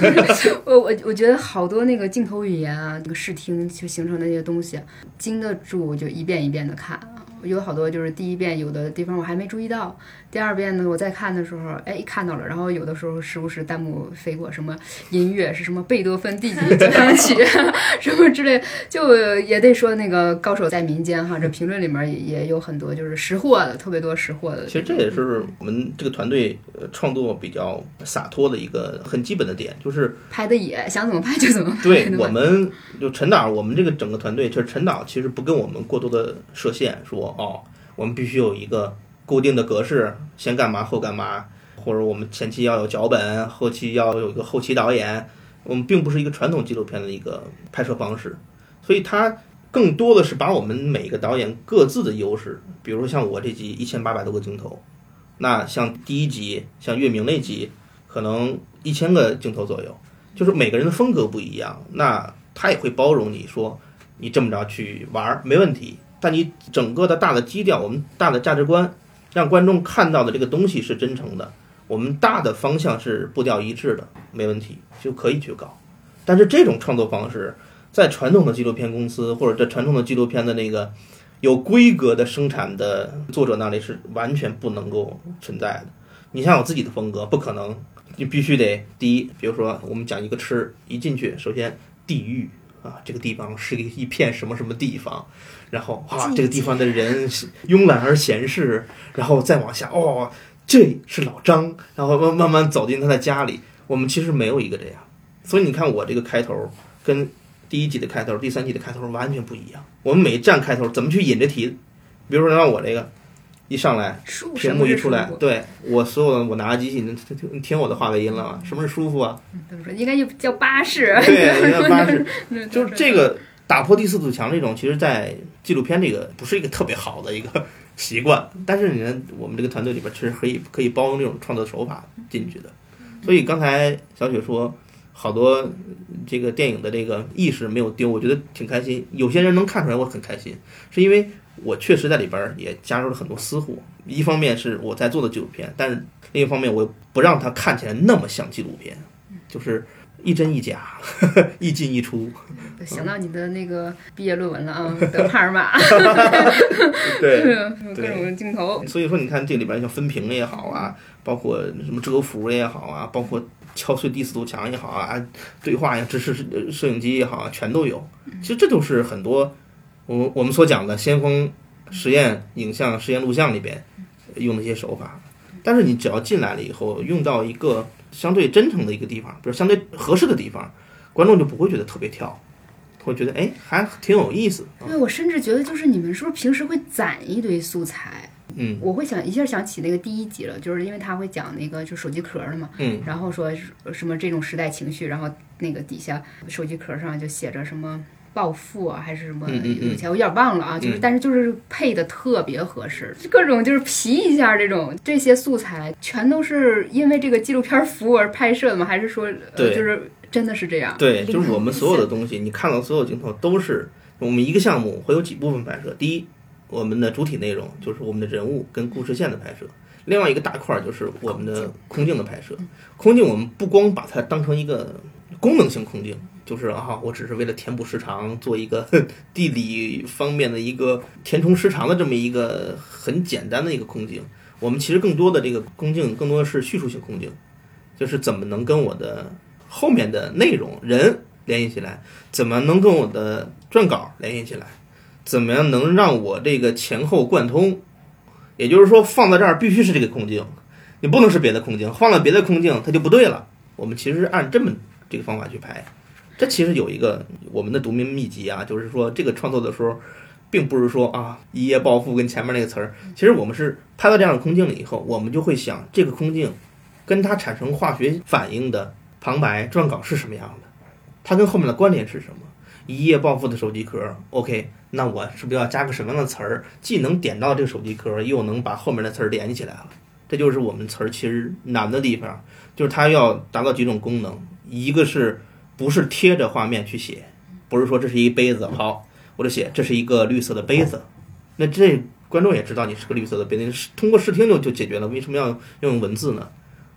我我我觉得好多那个镜头语言啊，那个视听就形成那些东西，经得住就一遍一遍的看。有好多就是第一遍有的地方我还没注意到，第二遍呢我再看的时候，哎看到了，然后有的时候时不时弹幕飞过什么音乐是什么贝多芬第几交响曲什么之类，就也得说那个高手在民间哈，这评论里面也也有很多就是识货的，特别多识货的。其实这也是我们这个团队创作比较洒脱的一个很基本的点，就是拍的野，想怎么拍就怎么拍。对，我们就陈导，我们这个整个团队就是陈导，其实不跟我们过多的设限，说。哦，我们必须有一个固定的格式，先干嘛后干嘛，或者我们前期要有脚本，后期要有一个后期导演。我们并不是一个传统纪录片的一个拍摄方式，所以它更多的是把我们每个导演各自的优势，比如说像我这集一千八百多个镜头，那像第一集像月明那集，可能一千个镜头左右，就是每个人的风格不一样，那他也会包容你说你这么着去玩没问题。但你整个的大的基调，我们大的价值观，让观众看到的这个东西是真诚的，我们大的方向是步调一致的，没问题就可以去搞。但是这种创作方式，在传统的纪录片公司或者在传统的纪录片的那个有规格的生产的作者那里是完全不能够存在的。你像我自己的风格，不可能，你必须得第一，比如说我们讲一个吃，一进去首先地狱。啊，这个地方是一一片什么什么地方，然后啊，这个地方的人慵懒而闲适，然后再往下，哦，这是老张，然后慢慢慢走进他的家里。我们其实没有一个这样，所以你看我这个开头跟第一集的开头、第三集的开头完全不一样。我们每一站开头怎么去引这题？比如说让我这个。一上来，屏幕一出来，对我所有的我拿着机器，你听听我的话外音了吗？什么是舒服啊？怎么说？应该叫巴士。对，叫巴士。就是这个打破第四堵墙这种，其实，在纪录片这个不是一个特别好的一个习惯。但是你看，我们这个团队里边，其实可以可以包容这种创作手法进去的。所以刚才小雪说，好多这个电影的这个意识没有丢，我觉得挺开心。有些人能看出来我很开心，是因为我确实在里边儿也加入了很多私货。一方面是我在做的纪录片，但是另一方面我不让它看起来那么像纪录片，就是一真一假，一进一出。想到你的那个毕业论文了啊，德帕尔玛，对，各种镜头。所以说，你看这里边像分屏也好啊，包括什么遮幅也好啊，包括敲碎第四堵墙也好啊，对话呀、直视摄影机也好啊，全都有。其实这就是很多我我们所讲的先锋实验影像、实验录像里边用的一些手法。但是你只要进来了以后，用到一个相对真诚的一个地方，比如相对合适的地方，观众就不会觉得特别跳。会觉得哎，还挺有意思。对，我甚至觉得就是你们是不是平时会攒一堆素材？嗯，我会想一下想起那个第一集了，就是因为他会讲那个就手机壳的嘛，嗯，然后说什么这种时代情绪，然后那个底下手机壳上就写着什么暴富啊，还是什么有钱，我有点忘了啊，就是但是就是配的特别合适，各种就是皮一下这种这些素材全都是因为这个纪录片服务而拍摄的吗？还是说呃就是？真的是这样，对，就是我们所有的东西，你看到所有镜头都是我们一个项目会有几部分拍摄。第一，我们的主体内容就是我们的人物跟故事线的拍摄；另外一个大块就是我们的空镜的拍摄。空镜我们不光把它当成一个功能性空镜，就是啊，我只是为了填补时长，做一个 地理方面的一个填充时长的这么一个很简单的一个空镜。我们其实更多的这个空镜更多的是叙述性空镜，就是怎么能跟我的。后面的内容人联系起来，怎么能跟我的撰稿联系起来？怎么样能让我这个前后贯通？也就是说，放在这儿必须是这个空镜，你不能是别的空镜，放了别的空镜它就不对了。我们其实是按这么这个方法去拍，这其实有一个我们的独门秘籍啊，就是说这个创作的时候，并不是说啊一夜暴富跟前面那个词儿，其实我们是拍到这样的空镜了以后，我们就会想这个空镜跟它产生化学反应的。旁白撰稿是什么样的？它跟后面的关联是什么？一夜暴富的手机壳，OK，那我是不是要加个什么样的词儿，既能点到这个手机壳，又能把后面的词儿连起来了？这就是我们词儿其实难的地方，就是它要达到几种功能，一个是不是贴着画面去写，不是说这是一杯子，好，我就写这是一个绿色的杯子，那这观众也知道你是个绿色的杯子，通过视听就就解决了，为什么要用文字呢？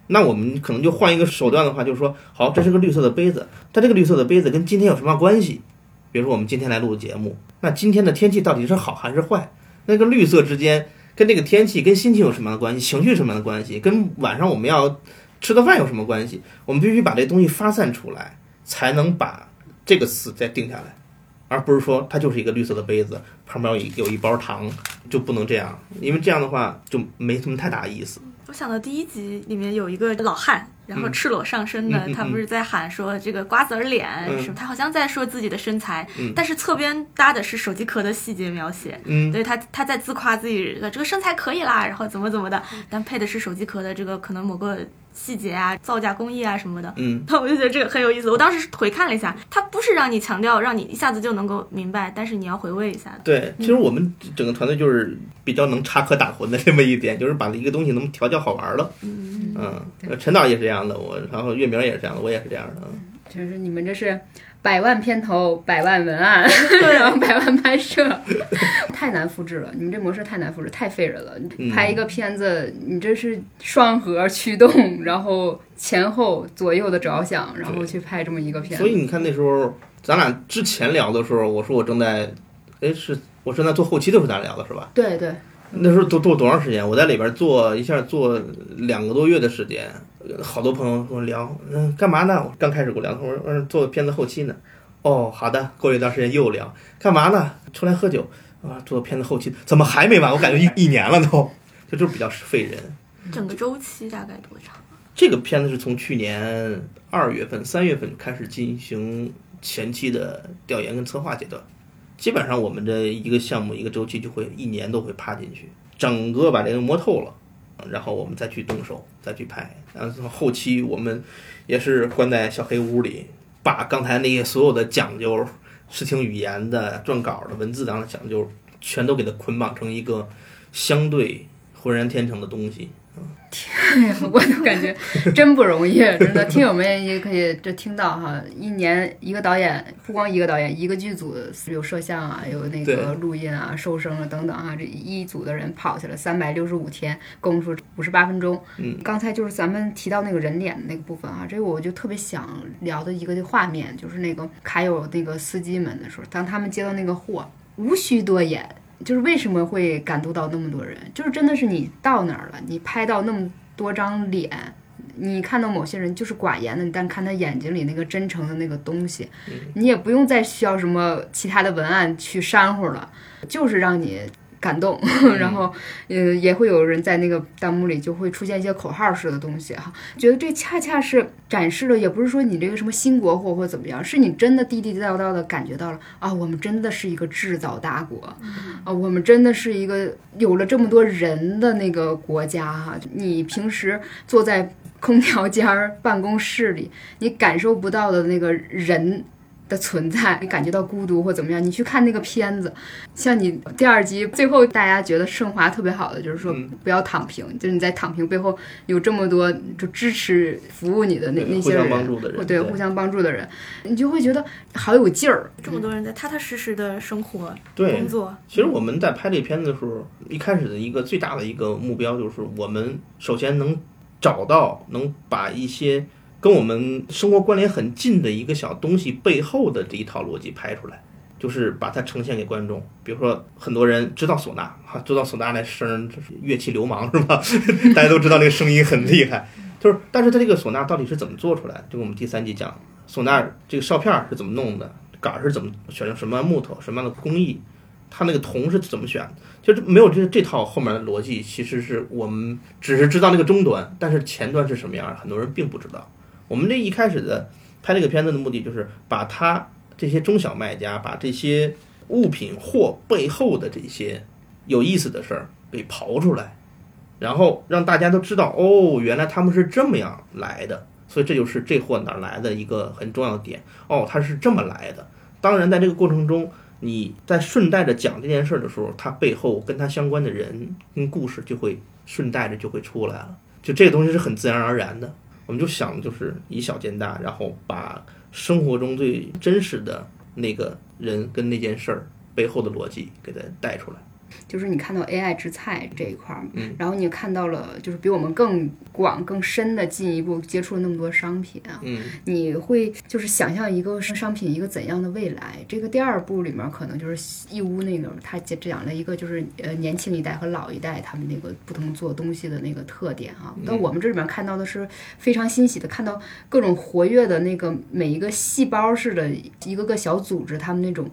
那我们可能就换一个手段的话，就是说，好，这是个绿色的杯子，但这个绿色的杯子跟今天有什么关系？比如说我们今天来录节目，那今天的天气到底是好还是坏？那个绿色之间跟这个天气、跟心情有什么样的关系？情绪什么样的关系？跟晚上我们要吃的饭有什么关系？我们必须把这东西发散出来，才能把这个词再定下来，而不是说它就是一个绿色的杯子，旁边有有一包糖，就不能这样，因为这样的话就没什么太大意思。我想到第一集里面有一个老汉，然后赤裸上身的，他不是在喊说这个瓜子儿脸什么？他好像在说自己的身材，但是侧边搭的是手机壳的细节描写，嗯，对他他在自夸自己的这个身材可以啦，然后怎么怎么的，但配的是手机壳的这个可能某个。细节啊，造价工艺啊什么的，嗯，那我就觉得这个很有意思。我当时回看了一下，它不是让你强调，让你一下子就能够明白，但是你要回味一下。对，其实我们整个团队就是比较能插科打诨的这么一点，就是把一个东西能调教好玩了。嗯嗯，陈导也是这样的，我然后月明也是这样的，我也是这样的。就是你们这是。百万片头，百万文案，然后百万拍摄，太难复制了。你们这模式太难复制，太费人了。拍一个片子，你这是双核驱动，然后前后左右的着想，然后去拍这么一个片子。所以你看那时候咱俩之前聊的时候，我说我正在，哎，是我正在做后期的时候咱俩聊的是吧？对对。那时候做做多长时间？我在里边做一下做两个多月的时间。好多朋友跟我聊，嗯，干嘛呢？我刚开始跟我聊，我说嗯，做片子后期呢。哦，好的。过一段时间又聊，干嘛呢？出来喝酒啊，做片子后期，怎么还没完？我感觉一一年了都，就就是比较费人。整个周期大概多长？这个片子是从去年二月份、三月份开始进行前期的调研跟策划阶段，基本上我们这一个项目一个周期就会一年都会趴进去，整个把这个摸透了。然后我们再去动手，再去拍。然后后期我们也是关在小黑屋里，把刚才那些所有的讲究、视听语言的、撰稿的文字当中讲究，全都给它捆绑成一个相对浑然天成的东西。我都感觉真不容易，真的。听友们也可以就听到哈，一年一个导演，不光一个导演，一个剧组有摄像啊，有那个录音啊、收声啊等等啊，这一组的人跑下来三百六十五天，功夫五十八分钟。嗯，刚才就是咱们提到那个人脸的那个部分啊，这个我就特别想聊的一个画面，就是那个卡友那个司机们的时候，当他们接到那个货，无需多言。就是为什么会感动到那么多人？就是真的是你到哪儿了，你拍到那么多张脸，你看到某些人就是寡言的，但看他眼睛里那个真诚的那个东西，你也不用再需要什么其他的文案去煽乎了，就是让你。感动，然后，呃，也会有人在那个弹幕里就会出现一些口号式的东西哈，觉得这恰恰是展示了，也不是说你这个什么新国货或怎么样，是你真的地地道道的感觉到了啊，我们真的是一个制造大国，啊，我们真的是一个有了这么多人的那个国家哈，你平时坐在空调间儿办公室里，你感受不到的那个人。的存在，你 感觉到孤独或怎么样？你去看那个片子，像你第二集最后大家觉得升华特别好的，就是说不要躺平，就是你在躺平背后有这么多就支持服务你的那那些人，对，互相帮助的人，你就会觉得好有劲儿。这么多人在踏踏实实的生活、对工作。其实我们在拍这片子的时候，一开始的一个最大的一个目标就是，我们首先能找到，能把一些。跟我们生活关联很近的一个小东西背后的这一套逻辑拍出来，就是把它呈现给观众。比如说，很多人知道唢呐，哈，知道唢呐那声，乐器流氓是吧？大家都知道那个声音很厉害。就是，但是它这个唢呐到底是怎么做出来的？就我们第三集讲，唢呐这个哨片是怎么弄的，杆儿是怎么选用什么木头，什么样的工艺，它那个铜是怎么选？就是没有这这套后面的逻辑，其实是我们只是知道那个终端，但是前端是什么样，很多人并不知道。我们这一开始的拍这个片子的目的，就是把他这些中小卖家，把这些物品货背后的这些有意思的事儿给刨出来，然后让大家都知道，哦，原来他们是这么样来的。所以这就是这货哪来的一个很重要的点。哦，他是这么来的。当然，在这个过程中，你在顺带着讲这件事的时候，它背后跟他相关的人跟故事就会顺带着就会出来了。就这个东西是很自然而然的。我们就想，就是以小见大，然后把生活中最真实的那个人跟那件事儿背后的逻辑给它带出来。就是你看到 AI 制菜这一块儿，嗯，然后你看到了，就是比我们更广、更深的进一步接触了那么多商品啊，嗯，你会就是想象一个商品一个怎样的未来？这个第二部里面可能就是义乌那个，他讲了一个就是呃年轻一代和老一代他们那个不同做东西的那个特点啊。那我们这里面看到的是非常欣喜的，看到各种活跃的那个每一个细胞似的，一个个小组织，他们那种。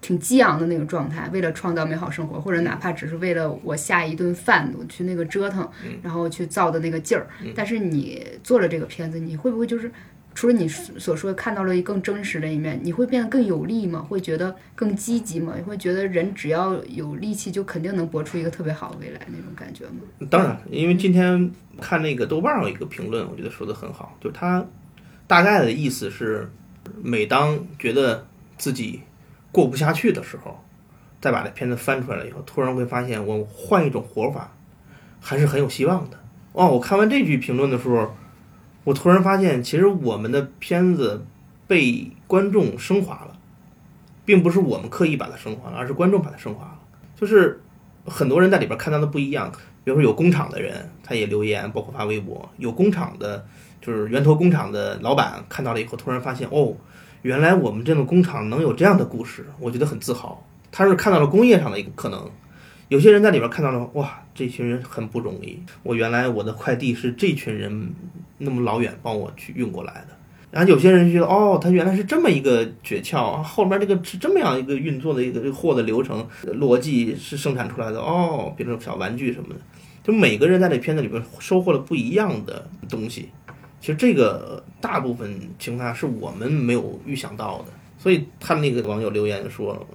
挺激昂的那个状态，为了创造美好生活，或者哪怕只是为了我下一顿饭，我去那个折腾，然后去造的那个劲儿。但是你做了这个片子，你会不会就是除了你所说看到了一更真实的一面，你会变得更有力吗？会觉得更积极吗？你会觉得人只要有力气，就肯定能搏出一个特别好的未来那种感觉吗？当然，因为今天看那个豆瓣有一个评论，我觉得说的很好，就是他大概的意思是，每当觉得自己。过不下去的时候，再把这片子翻出来了以后，突然会发现我换一种活法，还是很有希望的。哦，我看完这句评论的时候，我突然发现，其实我们的片子被观众升华了，并不是我们刻意把它升华了，而是观众把它升华了。就是很多人在里边看到的不一样，比如说有工厂的人，他也留言，包括发微博；有工厂的，就是源头工厂的老板看到了以后，突然发现哦。原来我们这个工厂能有这样的故事，我觉得很自豪。他是看到了工业上的一个可能，有些人在里边看到了，哇，这群人很不容易。我原来我的快递是这群人那么老远帮我去运过来的。然后有些人觉得，哦，他原来是这么一个诀窍，后面这个是这么样一个运作的一个这货的流程逻辑是生产出来的。哦，比如小玩具什么的，就每个人在这片子里边收获了不一样的东西。其实这个大部分情况下是我们没有预想到的，所以他那个网友留言说：“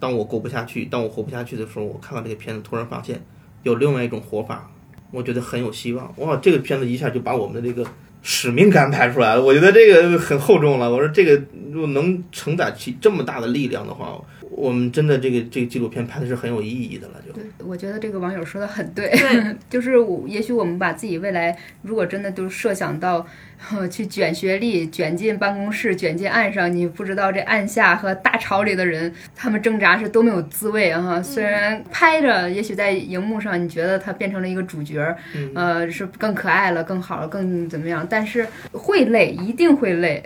当我过不下去，当我活不下去的时候，我看到这个片子，突然发现有另外一种活法，我觉得很有希望。哇，这个片子一下就把我们的这个使命感拍出来了，我觉得这个很厚重了。我说这个如果能承载起这么大的力量的话，我们真的这个这个纪录片拍的是很有意义的了，就对，我觉得这个网友说的很对，对 就是我也许我们把自己未来如果真的都设想到，呵 去卷学历、卷进办公室、卷进岸上，你不知道这岸下和大潮里的人，他们挣扎是多么有滋味啊！哈，虽然拍着，也许在荧幕上你觉得他变成了一个主角呃，是更可爱了、更好了、更怎么样，但是会累，一定会累。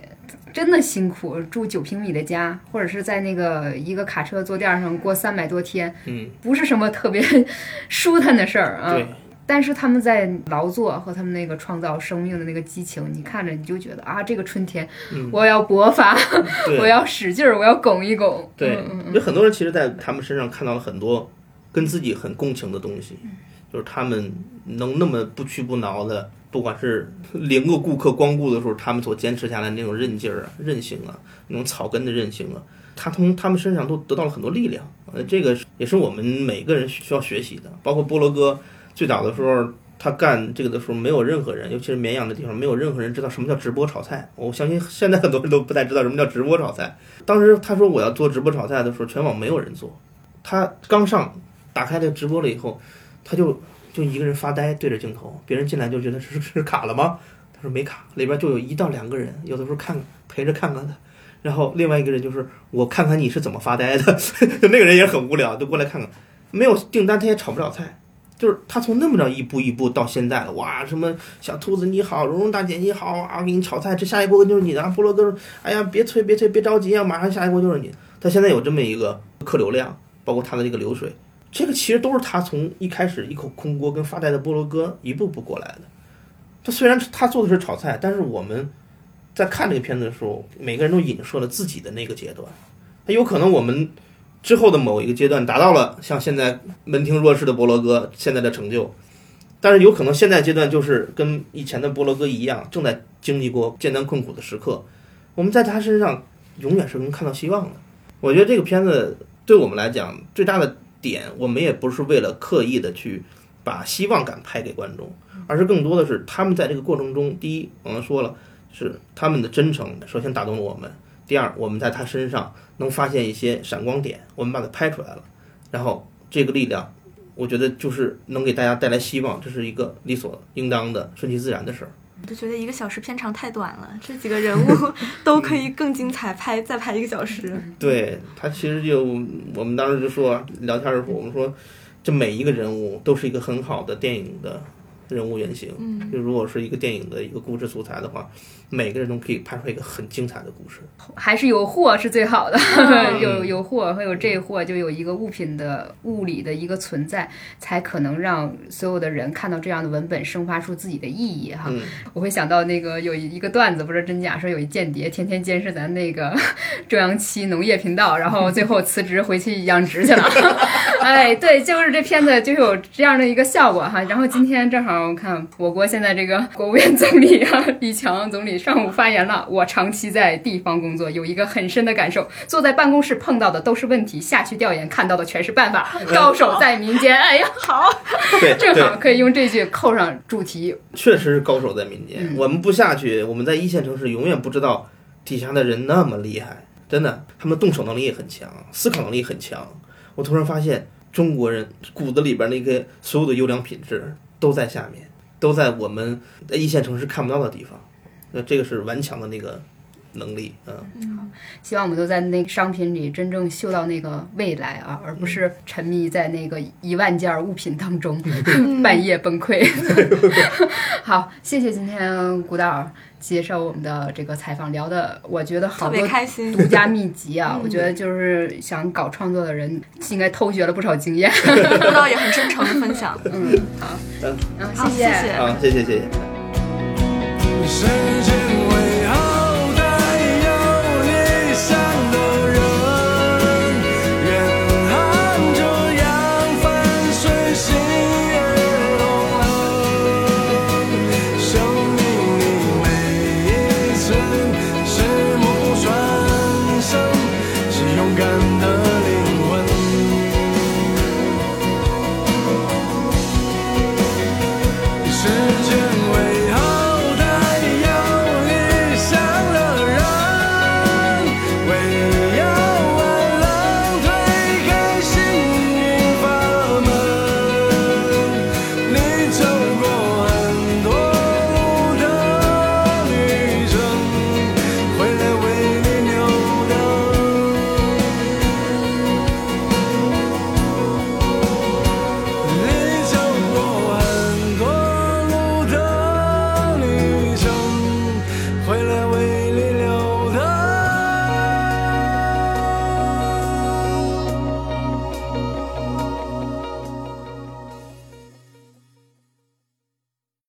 真的辛苦，住九平米的家，或者是在那个一个卡车坐垫上过三百多天，嗯，不是什么特别舒坦的事儿啊。对，但是他们在劳作和他们那个创造生命的那个激情，你看着你就觉得啊，这个春天嗯。我要勃发，对。我要使劲儿，我要拱一拱。对。有很多人其实，在他们身上看到了很多跟自己很共情的东西，就是他们能那么不屈不挠的，不管是零个顾客光顾的时候，他们所坚持下来那种韧劲儿啊、韧性啊、那种草根的韧性啊，他从他们身上都得到了很多力量。呃，这个也是我们每个人需要学习的。包括波罗哥最早的时候，他干这个的时候，没有任何人，尤其是绵阳的地方，没有任何人知道什么叫直播炒菜。我相信现在很多人都不太知道什么叫直播炒菜。当时他说我要做直播炒菜的时候，全网没有人做。他刚上打开这个直播了以后，他就就一个人发呆对着镜头，别人进来就觉得是是卡了吗？他说没卡，里边就有一到两个人，有的时候看陪着看看他，然后另外一个人就是我看看你是怎么发呆的，那个人也很无聊，就过来看看，没有订单他也炒不了菜。就是他从那么着一步一步到现在了，哇，什么小兔子你好，蓉蓉大姐你好啊，给你炒菜，这下一锅就是你的。啊菠萝哥，哎呀，别催别催，别着急啊，马上下一锅就是你。他现在有这么一个客流量，包括他的这个流水，这个其实都是他从一开始一口空锅跟发呆的菠萝哥一步步过来的。他虽然他做的是炒菜，但是我们在看这个片子的时候，每个人都影射了自己的那个阶段。他有可能我们之后的某一个阶段达到了像现在门庭若市的菠萝哥现在的成就，但是有可能现在阶段就是跟以前的菠萝哥一样，正在经历过艰难困苦的时刻。我们在他身上永远是能看到希望的。我觉得这个片子对我们来讲最大的点，我们也不是为了刻意的去把希望感拍给观众，而是更多的是他们在这个过程中，第一，我们说了是他们的真诚，首先打动了我们；第二，我们在他身上能发现一些闪光点，我们把它拍出来了，然后这个力量，我觉得就是能给大家带来希望，这是一个理所应当的、顺其自然的事儿。我就觉得一个小时片长太短了，这几个人物 都可以更精彩，拍再拍一个小时。对他其实就我们当时就说聊天的时候，我们说这每一个人物都是一个很好的电影的人物原型。嗯，就如果是一个电影的一个故事素材的话，每个人都可以拍出一个很精彩的故事。还是有货是最好的，嗯 有有货会有这货，就有一个物品的物理的一个存在，才可能让所有的人看到这样的文本，生发出自己的意义哈。嗯，我会想到那个有一个段子，不知道真假，说有一间谍天天监视咱那个 中央七农业频道，然后最后辞职回去养殖去了。哎，对，就是这片子就有这样的一个效果哈。然后今天正好我看我国现在这个国务院总理啊，李强总理上午发言了，我长期在地方工作，有一个很深的感受，坐在办公室碰到的都是问题，下去调研看到的全是办法，高手在民间。哎呀，好，对正好，可以用这句扣上主题。确实是高手在民间。嗯我们不下去，我们在一线城市永远不知道底下的人那么厉害，真的，他们动手能力也很强，思考能力很强。我突然发现，中国人骨子里边那个所有的优良品质都在下面，都在我们在一线城市看不到的地方。那这个是顽强的那个能力，嗯，好希望我们都在那个商品里真正嗅到那个未来啊，而不是沉迷在那个一万件物品当中，半夜崩溃。好，谢谢今天古导接受我们的这个采访，聊的我觉得好多独家秘籍啊，嗯我觉得就是想搞创作的人应该偷学了不少经验。顾导也很真诚的分享。嗯，好，嗯谢谢谢。啊，谢谢谢谢。谁